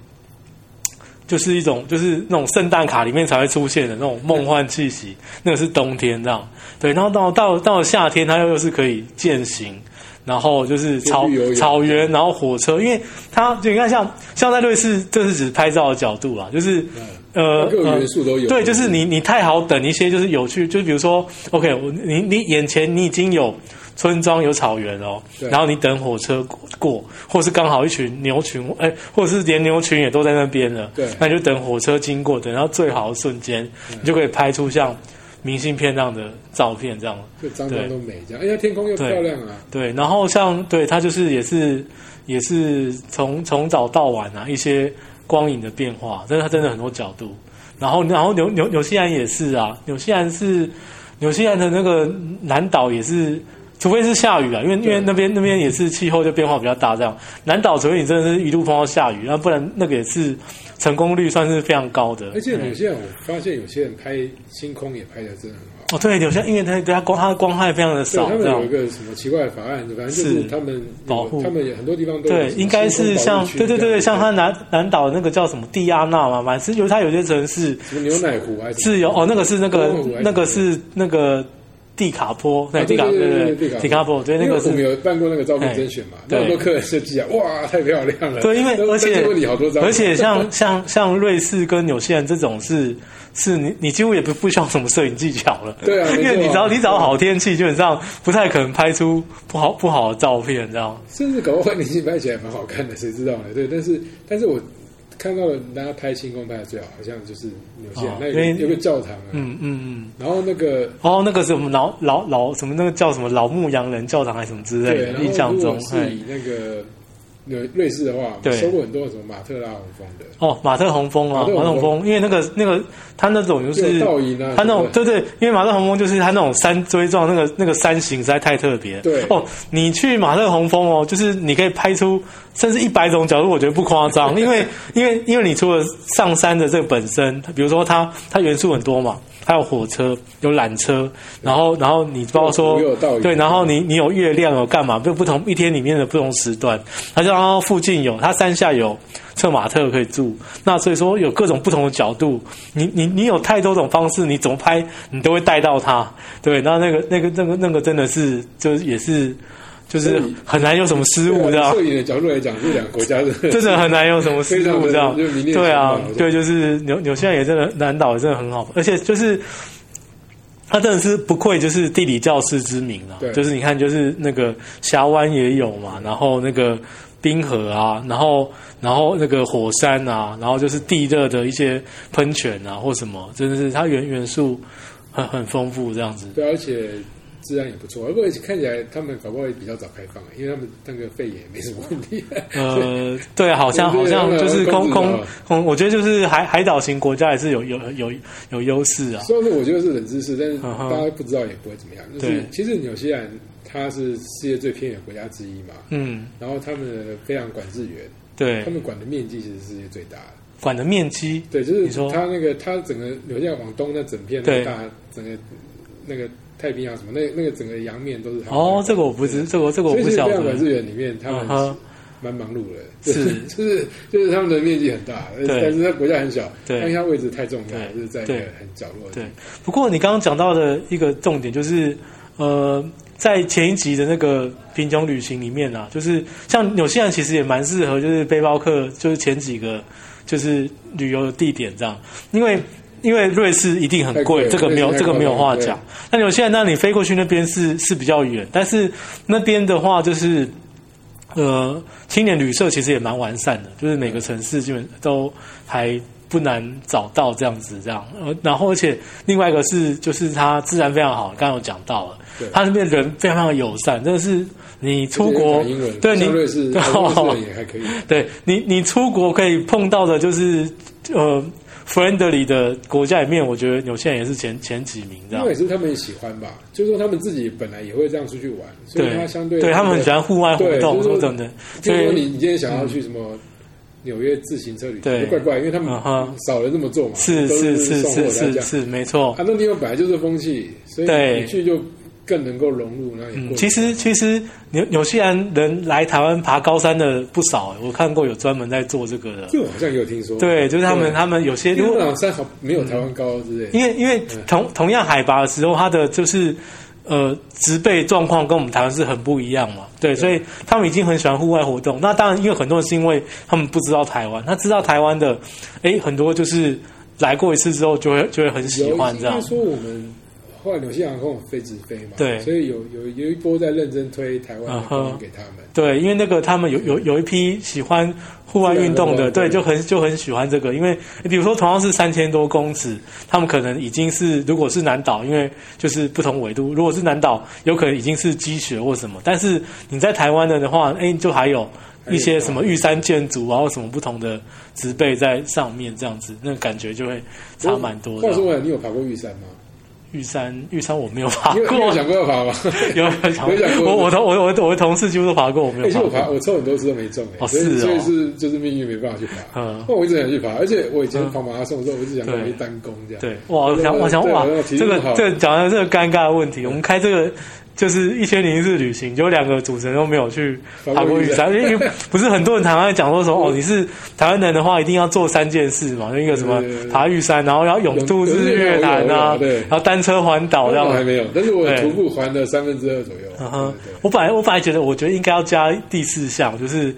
就是一种，就是那种圣诞卡里面才会出现的那种梦幻气息，那个是冬天这样。对，然后到到到了夏天，它又又是可以践行，然后就是草草原，然后火车，因为它就你看像像在瑞士，这是指拍照的角度啊，就是呃各元素都有。对，就是你你太好等一些就是有趣，就是比如说，OK，我你你眼前你已经有村庄有草原哦，然后你等火车过过，或是刚好一群牛群，哎，或者是连牛群也都在那边了，对那你就等火车经过，等到最好的瞬间，你就可以拍出像明信片那样的照片，这样。对张张都美这样。哎呀，天空又漂亮啊！对，然后像对它就是也是也是从从早到晚啊一些光影的变化，真的它真的很多角度。然后然后纽纽纽西兰也是啊，纽西兰是纽西兰的那个南岛也是除非是下雨啊，因为因为那边那边也是气候就变化比较大，这样。南岛除非你真的是一路碰到下雨，那不然那个也是成功率算是非常高的。而且有些人我发现有些人拍星空也拍的真的很好。哦，对，有些因为它它光它的光害非常的，少，他们有一个什么奇怪的法案，反正就是是他们有保护。他们有很多地方都对，应该是像对对对对，像这样它南南岛那个叫什么蒂亚纳嘛，满是有他有些城市什么牛奶湖还是是有哦，那个是那个那个是那个蒂卡坡，对啊蒂卡对蒂卡坡，对那个因为我们。有办过那个照片甄选嘛，对那客人设计啊，哇，太漂亮了。对，因为而且而且像像像瑞士跟纽西兰这种是是你你几乎也不不需要什么摄影技巧了，对啊 因为你只要你找好天气，基本上不太可能拍出不好不好的照片，这样。甚至搞不好年轻拍起来蛮好看的，谁知道呢？对，但是但是我看到了大家拍星空拍的最好，好像就是纽西兰哦那有个有个教堂啊，嗯嗯嗯。然后那个哦，那个是我们老老老什么那个叫什么老牧羊人教堂还是什么之类，的，印象中是哎以那个瑞瑞士的话，我对们收过很多什么马特拉红峰的，哦，马特洪峰啊，马特洪峰因为那个那个他那种就就是有倒影啊他那种对对，因为马特洪峰就是他那种山锥状那个那个山形实在太特别。对哦，你去马特洪峰哦，就是你可以拍出甚至一百种角度，我觉得不夸张，因为因为因为你除了上山的这个本身，比如说它它元素很多嘛。还有火车，有缆车，然后，然后你包括说对，然后你你有月亮，有干嘛？就不同一天里面的不同时段，它就然后附近有，它山下有策马特可以住，那所以说有各种不同的角度，你你你有太多种方式，你怎么拍你都会带到它，对，那那个那个那个那个真的是就是也是就是很难有什么失误这样。摄。影的角度来讲，这两个国家真的 真的很难有什么失误这样。对啊，对，就是纽纽西兰也真的南岛也真的很好，而且就是他真的是不愧就是地理教师之名啊对，就是你看就是那个峡湾也有嘛，然后那个冰河啊，然后然后那个火山啊，然后就是地热的一些喷泉啊或什么，真的是它元元素很很丰富这样子。对，而且治安也不错，不过看起来他们搞不好也比较早开放，因为他们那个肺炎没什么问题。呃，对，好像好像就是空空空我觉得就是海海岛型国家也是有有有有优势啊。虽然说我觉得是冷知识，但是大家不知道也不会怎么样。就是对其实纽西兰它是世界最偏远国家之一嘛，嗯，然后他们非常管制员，对他，们管的面积其实是世界最大的。管的面积，对，就是它那个它整个纽西兰往东那整片那大整个那个太平洋什么那那个整个洋面都是他们哦，这个我不知，这个这个我不晓其实非常管制得。员里面，他们蛮忙碌的，是。就是就是他们的面积很大，但是它国家很小，对。但是它位置太重要，对。就是在一个很角落对。，不过你刚刚讲到的一个重点就是，呃，在前一集的那个贫穷旅行里面啊，就是像纽西兰其实也蛮适合，就是背包客，就是前几个就是旅游的地点这样，因为。因为瑞士一定很太贵贵，这个没有这个没有话讲。那纽西兰，那你飞过去那边是是比较远，但是那边的话就是呃，青年旅社其实也蛮完善的，就是每个城市基本都还不难找到这样子这样。呃，然后而且另外一个是，就是它自然非常好，刚刚有讲到了对，它那边人非常的友善，真的是你出国对你瑞士也还可以。对你你出国可以碰到的就是呃 friendly 的国家里面，我觉得纽西兰也是前前几名这样因为。也是他们喜欢吧，就是说他们自己本来也会这样出去玩，所以对他相对对他们很喜欢户外活动，对就是说说真的，就是说所以你你今天想要去什么纽约自行车旅行，对就怪怪，因为他们哈少人这么做嘛，是是是是。是是，没错。啊，那地方本来就是风气，所以对你去就更能够融入，然后也嗯，其实其实纽纽西兰人来台湾爬高山的不少，我看过有专门在做这个的。这我好像有听说，对，就是他们他们有些因为那如果山好没有台湾高之类的，因为因为同同样海拔的时候，它的就是呃植被状况跟我们台湾是很不一样嘛。对，所以他们已经很喜欢户外活动。那当然，因为很多人是因为他们不知道台湾，他知道台湾的，哎，很多就是来过一次之后就会就会很喜有欢这样。说我们后来纽西兰航空飞直飞嘛，对所以有有有一波在认真推台湾航空给他们。对，因为那个他们有有有一批喜欢户外运动的，对，就很就很喜欢这个。因为比如说同样是三千多公尺，他们可能已经是如果是南岛，因为就是不同纬度，如果是南岛，有可能已经是积雪或什么。但是你在台湾的的话，哎，就还有一些什么玉山建筑啊，或什么不同的植被在上面，这样子，那感觉就会差蛮多的。话说回来，你有爬过玉山吗？玉山，玉山我没有爬过有你有过，想过要爬吗？有有想过我我同我我我的同事几乎都爬过，我没有而且我爬，过。我抽很多次都没中欸、哦所以是哦所以是就是命运没办法去爬。嗯那我一直想去爬，而且我以前嗯跑马拉松的时候，我一直想对跑一单攻这样。对，哇，我想我想哇这个这个讲到这个尴尬的问题，我们开这个就是一千零一次旅行，就两个主持人都没有去爬过玉山，因为不是很多人台湾讲说说 哦，你是台湾人的话，一定要做三件事嘛，就一个什么爬玉山，然后要永渡日月潭啊，然后单车环岛这样我还没有，但是我对徒步环了三分之二左右。嗯哼我本来我本来觉得，我觉得应该要加第四项，就是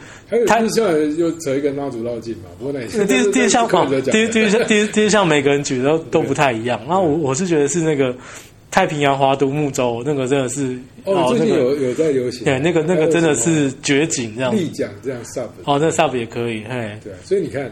他就是像又扯一个妈祖绕境嘛，不过那第第四项第一第第一第一项每个人举的都都不太一样。那我我是觉得是那个太平洋划独木舟，那个真的是哦，最那个近有有在流行，对那个那个真的是绝景这样。子。立桨这样 sub 哦，那 sub 也可以，嘿，对啊，所以你看，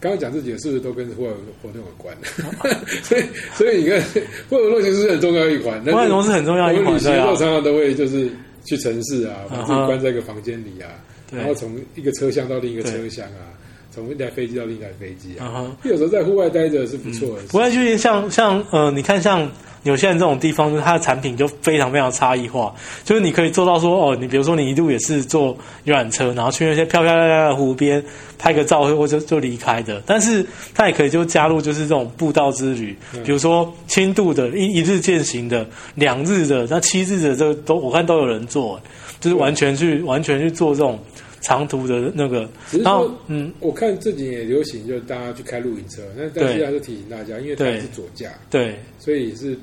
刚刚讲这几个是不是都跟户外活动有关？所以，所以你看，户外活动其实是很重要一环。户外活动是很重要一环我们旅行的常常都会就是去城市啊，把自己关在一个房间里啊，对。然后从一个车厢到另一个车厢啊，从一台飞机到另一台飞机啊。有时候在户外待着是不错的事。不过就是像像呃，你看像纽西兰这种地方，就是它的产品就非常非常差异化，就是你可以做到说哦，你比如说你一路也是坐游览车，然后去那些漂漂亮亮的湖边拍个照，或者就离开的。但是它也可以就加入就是这种步道之旅，比如说轻度的一一日践行的、两日的、那七日的，这都我看都有人做，就是完全去完全去做这种长途的那个。然后说，嗯，我看这几年也流行，就是大家去开露营车，那但是还是提醒大家，因为它是左驾，对。所以是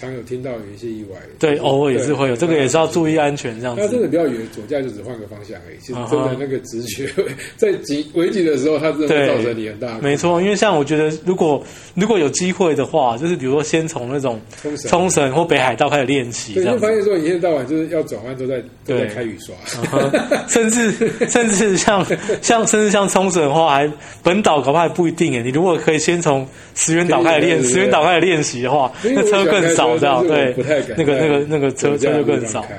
常有听到有一些意外。对，偶尔也是会有，这个也是要注意。安全这样子。他真的不要以为左驾就只换个方向而已，其实真的那个直觉 在急危急的时候，它真的会对造成你很大没错，因为像我觉得，如果如果有机会的话，就是比如说先从那种冲绳。冲绳或北海道开始练习，你样子。会发现说，你一天到晚就是要转弯都在都在对开雨刷，甚至甚至像像甚至像冲绳的话，还本岛搞不好还不一定哎。你如果可以先从石原岛开始练，石原岛开始练习的话，那车更少，这样但是我对不太敢那个在那个那个车就更少。开。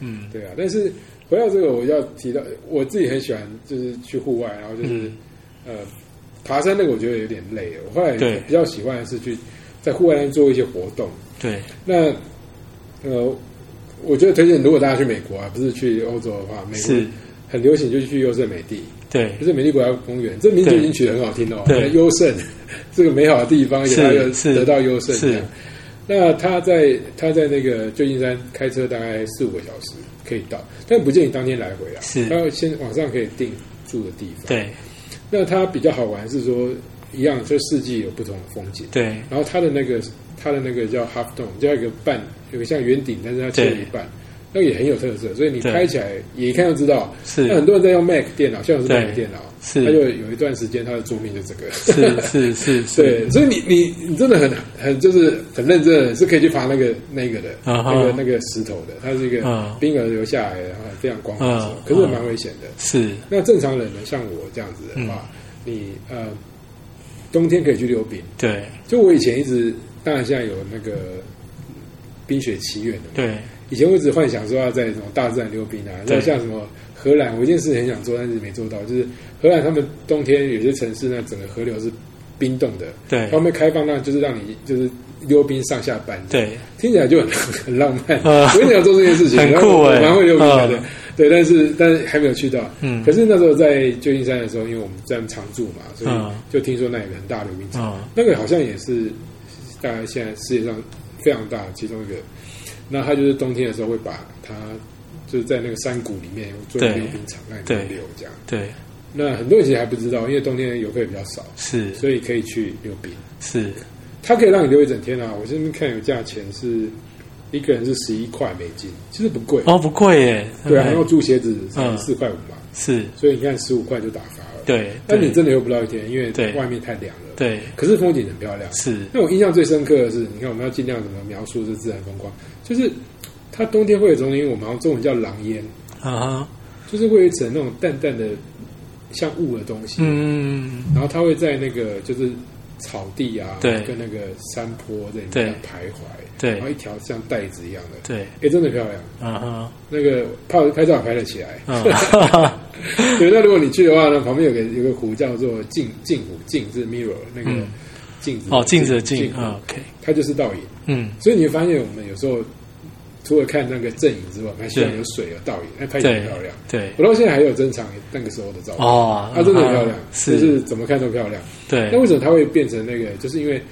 嗯，对啊，但是回到这个，我要提到我自己很喜欢，就是去户外，然后就是、嗯呃爬山那个，我觉得有点累。我后来对比较喜欢的是去在户外上做一些活动。对那呃，我觉得推荐，如果大家去美国啊，不是去欧洲的话，美国，很流行，就是去优胜美地，对就是美丽国家公园，这名字已经取得很好听了哦。对优胜 这个美好的地方，是也它又是得到优胜是。那他在他在那个旧金山开车大概四五个小时可以到，但不建议当天来回啊。是他要先网上可以订住的地方。，对那它比较好玩是说，一样就四季有不同的风景。对然后它的那个它的那个叫 half dome，叫一个半，有个像圆顶，但是它切了一半，那个也很有特色，所以你对拍起来也一看就知道。是那很多人在用 Mac 电脑，像我是对 Mac 电脑，是。他就有一段时间他的桌面就这个。是是是 是，对，所以你你你真的很很就是很认真的，是可以去爬那个那个的、那个那个石头的，它是一个嗯冰河流下来的，然后非常光滑可是蛮危险的。是。那正常人呢，像我这样子的话，嗯。你呃冬天可以去溜冰。对。就我以前一直，当然现在有那个冰雪奇缘的嘛，对。以前我一直幻想说要在什么大自然溜冰啊，对。那像什么荷兰，我一件事很想做，但是没做到，就是荷兰他们冬天有些城市那整个河流是冰冻的，对。他们开放那就是让你就是溜冰上下班，，对。听起来就很 很浪漫。呃 我一直想做这件事情，很酷欸。蛮会溜冰的，对但是但是还没有去到。嗯。可是那时候在旧金山的时候，因为我们在常住嘛，所以嗯。就听说那有个很大的溜冰场，嗯。那个好像也是大概现在世界上非常大的其中一个。那他就是冬天的时候会把它就是在那个山谷里面做溜冰场，让你对溜这样。对那很多人其实还不知道，因为冬天游客也比较少，是所以可以去溜冰。是它可以让你溜一整天啊！我这边看有价钱是一个人是十一块美金，其实不贵。哦不贵耶，对啊，然后租鞋子嗯四块五嘛，是所以你看十五块就打发了。对，但你真的游不到一天，因为对外面太凉了。对可是风景很漂亮。是那我印象最深刻的是，你看我们要尽量怎么描述这自然风光，就是它冬天会有种，因为我们好像中文叫狼烟，啊哈。就是会有一层那种淡淡的像雾的东西，嗯。然后它会在那个就是草地啊，对。跟那个山坡在里对。面徘徊，对。然后一条像带子一样的，对。哎，真的漂亮。啊哈。那个拍拍照拍得起来，嗯 对。那如果你去的话呢，旁边有个有个湖叫做镜镜湖，镜是 mirror，那个、嗯。镜子哦，镜子的镜，OK，它就是倒影。嗯，所以你会发现，我们有时候除了看那个阵影之外，还希望有水有倒影，那拍起来很漂亮。对，我到现在还有珍藏那个时候的照片，哦，它真的很漂亮，是。就是怎么看都漂亮。对。那，为什么它会变成那个？就是因为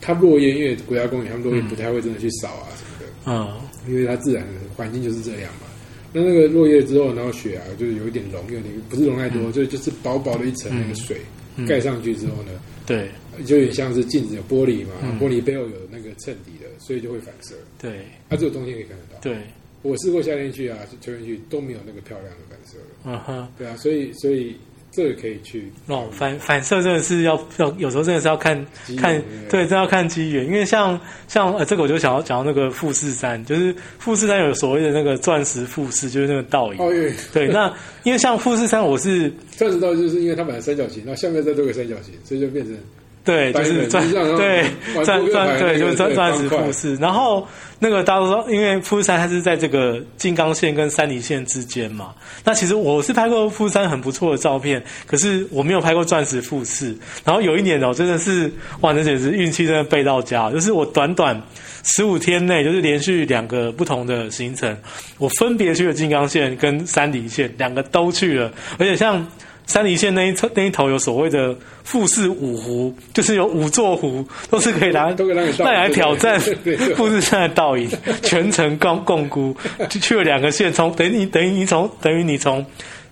它落叶，因为国家公园他们落叶不太会真的去扫啊什么的，嗯，因为它自然的环境就是这样嘛。那那个落叶之后，然后雪啊，就是有一点融，有点不是融太多，就就是薄薄的一层那个水嗯。盖上去之后呢，对就有点像是镜子有玻璃嘛，嗯玻璃背后有那个衬底的，所以就会反射。对它只有冬天可以看得到。对，我试过夏天去啊，秋天去都没有那个漂亮的反射了。嗯哼。对啊，所以所以这个可以去哦，反反射真的是要要，有时候真的是要看看对，对，这要看机缘，因为像像呃，这个我就想要讲到那个富士山，就是富士山有所谓的那个钻石富士，就是那个倒影。哦，因为对，那因为像富士山，我是钻石倒影就是因为它本来三角形，然后下面再做个三角形，所以就变成对，就是 钻对玩钻钻对，就是钻钻石富士。然后那个大家都说，因为富士山它是在这个静冈县跟山梨县之间嘛。那其实我是拍过富士山很不错的照片，可是我没有拍过钻石富士。然后有一年哦，真的是哇，那简直运气真的背到家，就是我短短十五天内，就是连续两个不同的行程，我分别去了静冈县跟山梨县，两个都去了，而且像。山梨县那一侧那一头有所谓的富士五湖，就是有五座湖，都是可以拿 都可以让你带来挑战 富士山的倒影，全程共共估，就去了两个县，从等于你等于你从等于你从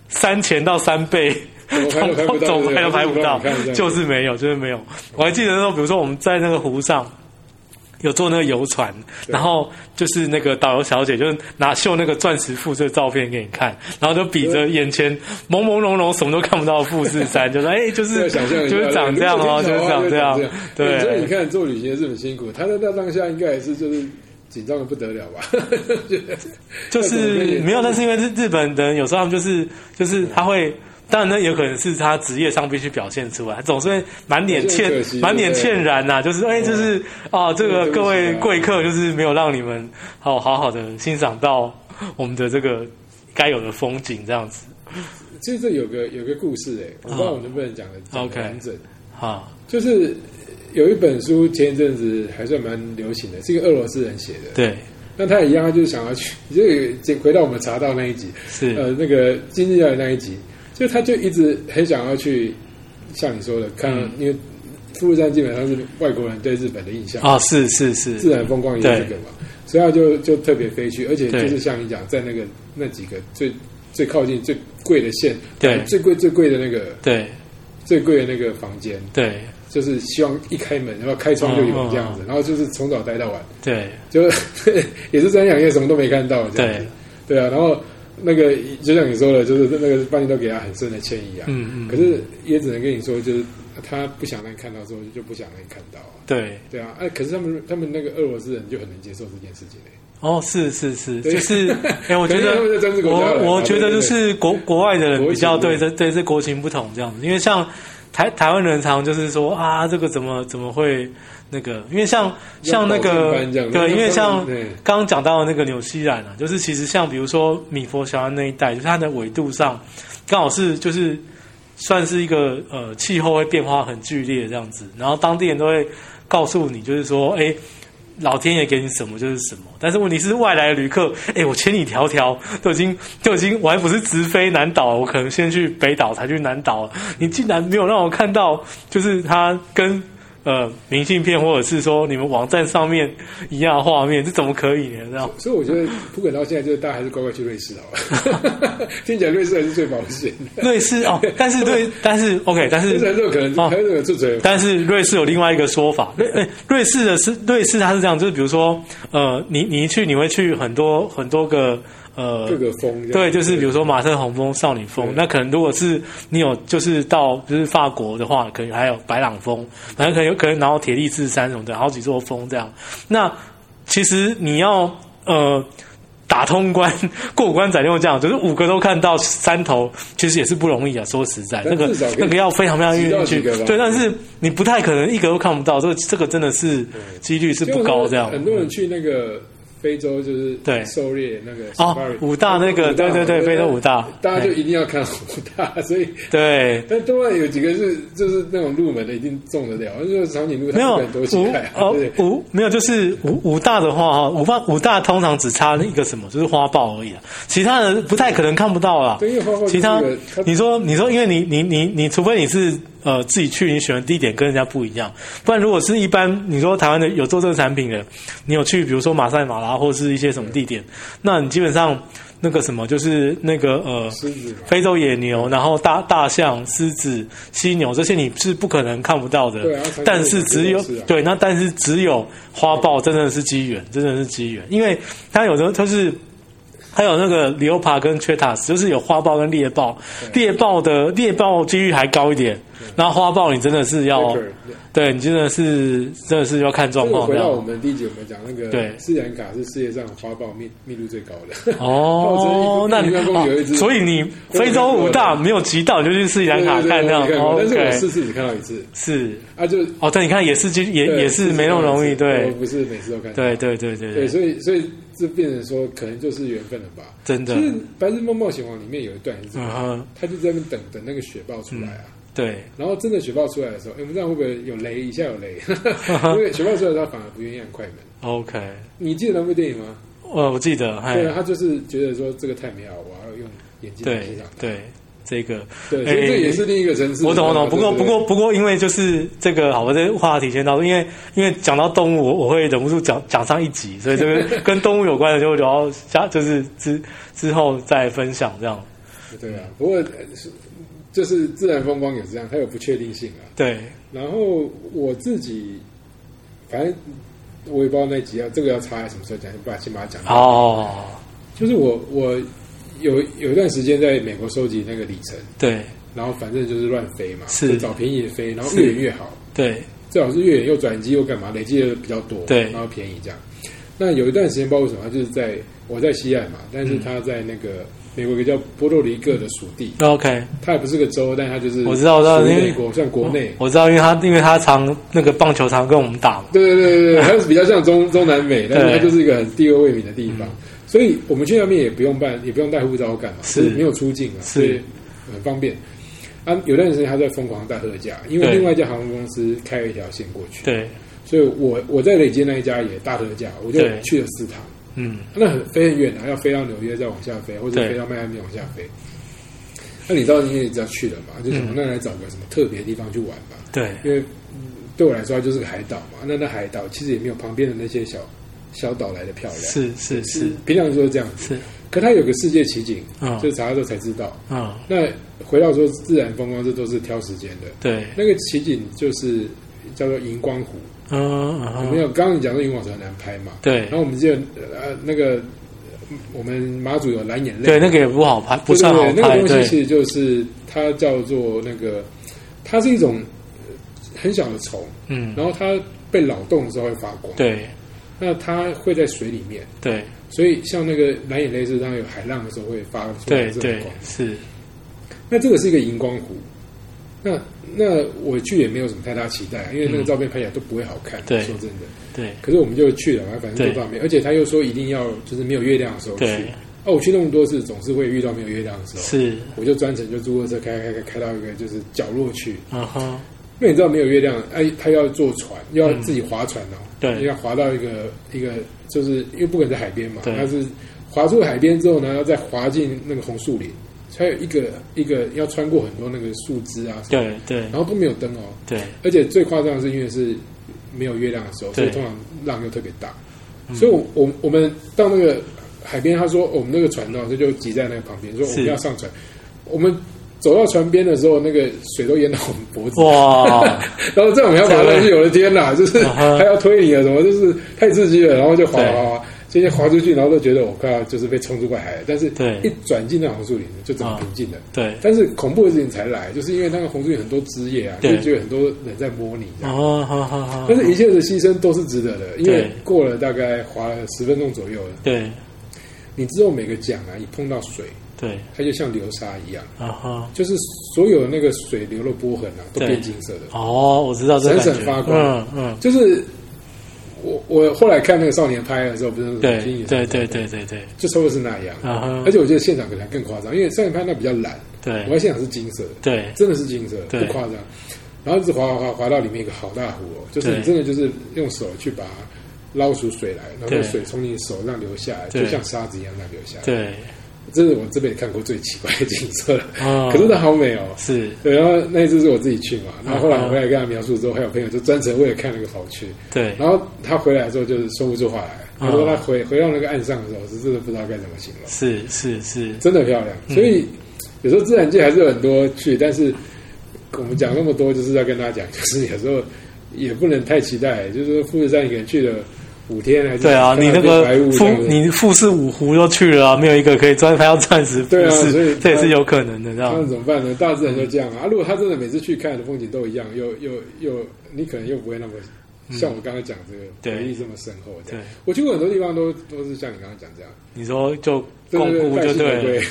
山前到山背。怎么拍都拍不到就是没有，就是没有。我还记得那时候，比如说我们在那个湖上，有坐那个游船，然后就是那个导游小姐就拿秀那个钻石富士的照片给你看，然后就比着眼前朦朦胧胧什么都看不到的富士山，就说哎，就是就是长这样哦，就是长这样，对。所以你看做旅行是很辛苦，他在那当下应该也是就是紧张的不得了吧？就是没有，但是因为日日本人有时候他们就是就是他会。当然，呢有可能是他职业上必须表现出来，总是会满脸歉满脸歉然呐、就是哎，就是啊，这个各位贵客就是没有让你们好好好的欣赏到我们的这个该有的风景，这样子。其实这有个有个故事哎、我不知道我能不能讲的讲完整。啊，就是有一本书前一阵子还算蛮流行的，是一个俄罗斯人写的。对，那他也一样，他就是想要去，就回到我们查到那一集，是，呃，那个经济教育那一集，就他就一直很想要去，像你说的，看，嗯。因为富士山基本上是外国人对日本的印象，啊，是是是，自然风光也是这个嘛，所以他就就特别飞去，而且就是像你讲，在那个那几个最最靠近最贵的县，对。最贵最贵的那个对。最贵的那个房间，对。就是希望一开门然后开窗就有这嗯样子，然后就是从早待到晚，对。就 也是三两夜什么都没看到这样子。对，对啊，然后那个就像你说的，就是那个饭店都给他很深的歉意啊，嗯嗯。可是也只能跟你说，就是他不想让你看到之后，就不想让你看到啊。对，对啊，哎、可是他们他们那个俄罗斯人就很能接受这件事情嘞、哦，是是是，就是，哎，我觉得我我觉得就是国国外的人比较对这对这国情不同这样子，因为像台台湾人常就是说啊，这个怎么怎么会那个？因为像像那个对，因为像对刚刚讲到的那个纽西兰啊，就是其实像比如说米佛小安那一带，就是它的纬度上刚好是就是算是一个呃气候会变化很剧烈这样子，然后当地人都会告诉你，就是说，哎。老天爷给你什么就是什么，但是问题是外来的旅客，哎，我千里迢迢都已经都已经，我还不是直飞南岛，我可能先去北岛才去南岛，你竟然没有让我看到，就是它跟呃明信片或者是说你们网站上面一样的画面，这怎么可以呢？这样所以我觉得普肯到现在就是大家还是乖乖去瑞士好了，听起来瑞士还是最保险的。瑞士哦，但是对，但是 OK，但是瑞士可能哦很有可能出嘴，但是瑞士有另外一个说法，瑞诶瑞士的是瑞士，它是这样，就是比如说，呃，你你一去，你会去很多很多个呃各个风对，就是比如说马特洪峰、少女峰，那可能如果是你有就是到就是法国的话，可能还有白朗峰，反正可能有可能然后铁力士山什么的，好几座峰这样。那其实你要呃。打通关、过关斩六将，就是五个都看到山头，其实也是不容易啊。说实在，那个那个要非常非常挤到愿意去几个吧，对，但是你不太可能一个都看不到，这个这个真的是几率是不高这样。很多人去那个非洲就是对狩猎那个哦 safari，五大那个大对对对非洲五大大家就一定要看五大，所以对，但当然有几个是就是那种入门的，一定中得了。就是长颈鹿没有五哦对不对？五没有，就是五五大的话哈，五大五大通常只差一个什么，就是花豹而已啊，其他人不太可能看不到啦。对，因为花豹其他你说你说，因为你你你你，除非你是呃自己去，你选的地点跟人家不一样，不然如果是一般你说台湾的有做这个产品的，你有去比如说马赛马拉或者是一些什么地点，那你基本上那个什么就是那个呃非洲野牛，然后大大象、狮子、犀牛这些你是不可能看不到的。对啊但是只有对，那但是只有花豹真的是机缘，真的是机缘，因为它有时候就是。还有那个里欧帕跟缺塔斯，就是有花豹跟猎豹，猎豹的猎豹几率还高一点，然后花豹你真的是要对对你真的是真的是要看状这个况。回到我们第一集我们讲那个对。斯里兰卡是世界上花豹密密度最高的。哦，那你那公园有一只哦所以你非洲五大没有骑到，你就去斯里兰卡看这样。我没看过但是我四次只看到一次。是。啊，就哦，但，你看也是就也也是没那么容易，我对。不是每次都看。到对对对对。对，所以所以这变成说可能就是缘分了吧。真的就是《白日梦冒险王》里面有一段也是这样，他就在那边等等那个雪豹出来啊。对，然后真的雪豹出来的时候，哎，我们这样会不会有雷？一下有雷，因为雪豹出来的时候，他反而不愿意按快门。OK，你记得那部电影吗？呃，我记得，对他就是觉得说这个太美好，我要用眼睛来欣赏。对，这个对，所以这也是另一个层次。我懂我懂，不过不过不过，因为就是这个，好，我这个话题先到，因为因为讲到动物，我我会忍不住讲讲上一集，所以这个 跟动物有关的就聊下，就是之之后再分享这样。对啊，不过就是自然风光也是这样，它有不确定性啊。对，然后我自己，反正我也不知道那集要这个要插在什么时候讲，就把先把它讲。，哦，就是我我有有一段时间在美国收集那个里程，对。然后反正就是乱飞嘛，是。找便宜的飞，然后越远越好，对。最好是越远又转机又干嘛，累积的比较多，对。然后便宜这样。那有一段时间不知道为什么，他就是在我在西岸嘛，但是他在那个美国一个叫波多黎各的属地，，OK，它也不是个州，但它就是我知道我知道因为美国算国内。我知道，因为他因为他常那个棒球常跟我们打嘛，对对对对对，还是比较像中中南美，但是它就是一个很地位未明的地方，所以我们去那边也不用办，也不用带护照干嘛，是没有出境啊，是很方便。啊，有段时间他在疯狂大特价，因为另外一家航空公司开了一条线过去，对，所以我我在累积那一家也大特价，我就去了四趟。嗯，那很飞很远啊，要飞到纽约再往下飞，或者飞到迈阿密往下飞。那你到因为你只要去了嘛，就想嗯那来找个什么特别的地方去玩吧。对因为嗯对我来说，它就是个海岛嘛。那那海岛其实也没有旁边的那些小小岛来的漂亮。是是是平常就是这样子。是，可它有个世界奇景，嗯就查到之后才知道。啊，那回到说自然风光，这都是挑时间的。对，那个奇景就是叫做荧光湖，嗯嗯嗯，没有？刚刚你讲说荧光湖很难拍嘛。对然后我们记得呃那个呃我们马祖有蓝眼泪，对，那个也不好拍，不对算好拍，那个东西其实就是它叫做那个，它是一种呃很小的虫，嗯，然后它被扰动的时候会发光。，对那它会在水里面，对所以像那个蓝眼泪是当有海浪的时候会发出来这种光。是，那这个是一个荧光湖。那那我去也没有什么太大期待，因为那个嗯照片拍起来都不会好看。对说真的。对可是我们就去了嘛，反正对就到那边，而且他又说一定要就是没有月亮的时候去。哦，我去那么多次，总是会遇到没有月亮的时候。是，我就专程就租个车开开开开到一个就是角落去，嗯哼，因为你知道没有月亮，哎，他要坐船，要自己划船哦，对。要划到一个一个，就是因为不可能在海边嘛，对。他是划出海边之后呢，要再划进那个红树林，才有一个一个要穿过很多那个树枝啊什对对。然后都没有灯哦，对。而且最夸张的是因为是没有月亮的时候，所以通常浪又特别大，所以我我我们到那个海边，他说我们那个船呢，这就挤在那个旁边，说我们要上船，我们。走到船边的时候，那个水都淹到我们脖子，哇，然后这样我们要划上去，我的天哪，就是啊哈。还要推你啊，什么就是太刺激了，然后就滑对。滑滑，直接滑出去，然后都觉得我快要就是被冲出外海了。但是对。一转进那红树林，就整个平静了。对，但是恐怖的事情才来，就是因为那个红树林很多枝叶啊，就对觉得很多人在摸你。哦，好好好，但是一切的牺牲都是值得的，因为对过了大概滑了十分钟左右了，对。你之后每个桨啊，一碰到水，对，它就像流沙一样，啊哈，就是所有那个水流的波痕啊，都对。变金色的。哦，我知道这个感觉，闪闪发光。嗯嗯，就是我我后来看那个少年拍的时候，不是对对对对对对，就差不多是那样。嗯哼而且我觉得现场可能更夸张，因为少年拍那比较蓝，对。我在现场是金色的，对。真的是金色，对。不夸张。然后一直滑滑滑滑到里面一个好大湖哦，就是你真的就是用手去把它捞出水来，然后水从你手上流下来，就像沙子一样那流下来。，对，这是我这辈子看过最奇怪的景色了。嗯可是它好美哦。是，对，然后那一次是我自己去嘛，然后后来回来跟他描述之后，还有朋友就专程为了看那个跑去，对。然后他回来之后就是说不出话来，他说嗯他回回到那个岸上的时候，是真的不知道该怎么形容，是是是，真的漂亮。嗯。所以有时候自然界还是有很多去，但是我们讲那么多，就是要跟大家讲，就是有时候也不能太期待，就是说富士山一个人去了五天还是对啊，你那个富你富士五湖都去了啊，没有一个可以钻拍到钻石富 对啊所以，这也是有可能的，这那怎么办呢？大自然就这样啊！如果他真的每次去看的风景都一样，又又又，你可能又不会那么像我刚才讲这个回忆这么深厚。对，我去过很多地方都都是像你刚刚讲这样，你说就对共对对，估就对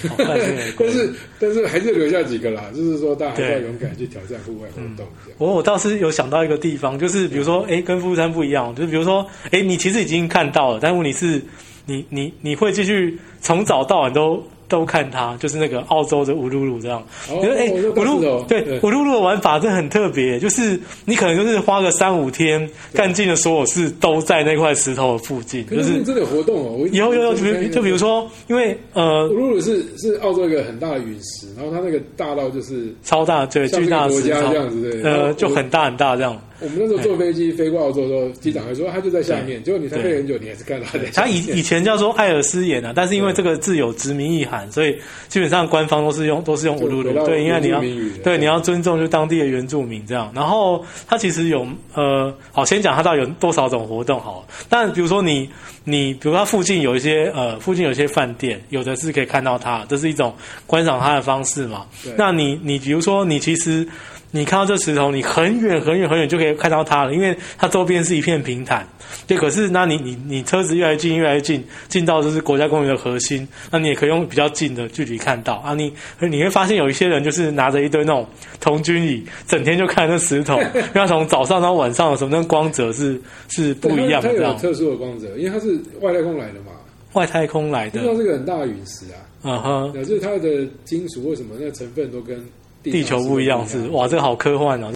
但是但是还是留下几个啦，就是说大家还是要勇敢去挑战户外活动。我我倒是有想到一个地方，就是比如说，哎，跟富士山不一样，就是比如说，哎，你其实已经看到了，但问题是，你你你会继续从早到晚都都看他，就是那个澳洲的乌鲁鲁这样。哦觉得哎，乌鲁倒是哦对对。乌鲁鲁的玩法真的很特别，就是你可能就是花个三五天，干尽了所有事都在那块石头的附近，就是真的有活动哦，我有有有，就比如就比如说，因为呃乌鲁鲁是是澳洲一个很大的陨石，然后它那个大到就是超大对巨大的国石头。家这样子对。呃就很大很大这样。我们那时候坐飞机飞过澳洲的时候，机长还说他就在下面，结果你才飞很久，你还是看到他在下它以。以前叫做艾尔斯岩啊，但是因为这个字有殖民意涵，所以基本上官方都是用都是用乌鲁鲁。对，因为你要对你要尊重就当地的原住民这样。然后他其实有呃，好先讲他到底有多少种活动好了。但比如说你你比如说它附近有一些呃附近有一些饭店，有的是可以看到他，这是一种观赏他的方式嘛。那你你比如说你其实。你看到这石头，你很远很远很远就可以看到它了，因为它周边是一片平坦。对，可是那你你你车子越来越近，越来越近，近到就是国家公园的核心，那你也可以用比较近的距离看到啊。你你会发现有一些人就是拿着一堆那种童军椅，整天就看那石头，因为从早上到晚上的时候，那光泽是是不一样的。它有特殊的光泽，因为它是外太空来的嘛，外太空来的知，道这个很大的陨石啊，啊哈，可是它的金属为什么那个成分都跟地地球不一样，是哇，这个好科幻哦。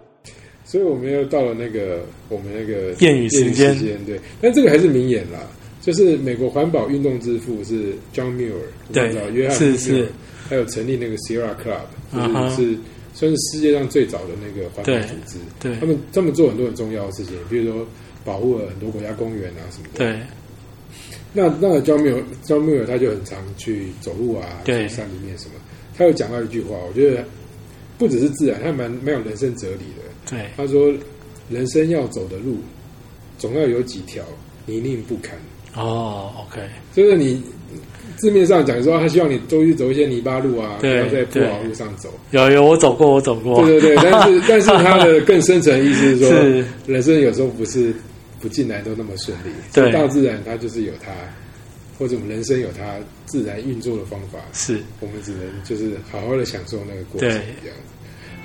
所以我们又到了那个我们那个谚语时间对，但这个还是名言啦。就是美国环保运动之父是 John Muir，对知道约翰是是还有成立那个 Sierra Club，就是是算是世界上最早的那个环保对组织。对他们他们做很多很重要的事情，比如说保护了很多国家公园啊什么的。对那那 John Muir John Muir 他就很常去走路啊，对去山里面什么。他有讲到一句话，我觉得不只是自然，他蛮蛮有人生哲理的。对他说：“人生要走的路，总要有几条泥泞不堪。哦，OK，就是你字面上讲说，他希望你多去走一些泥巴路啊，不对要在不对好路上走。有有我走过，我走过，对对对，但是 但是他的更深层意思是说，是人生有时候不是不进来都那么顺利。对大自然它就是有它，或者我们人生有它自然运作的方法，是我们只能就是好好的享受那个过程，这样子。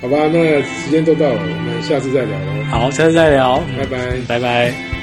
好吧，那时间都到了，我们下次再聊喽，好，下次再聊，嗯拜拜。拜拜。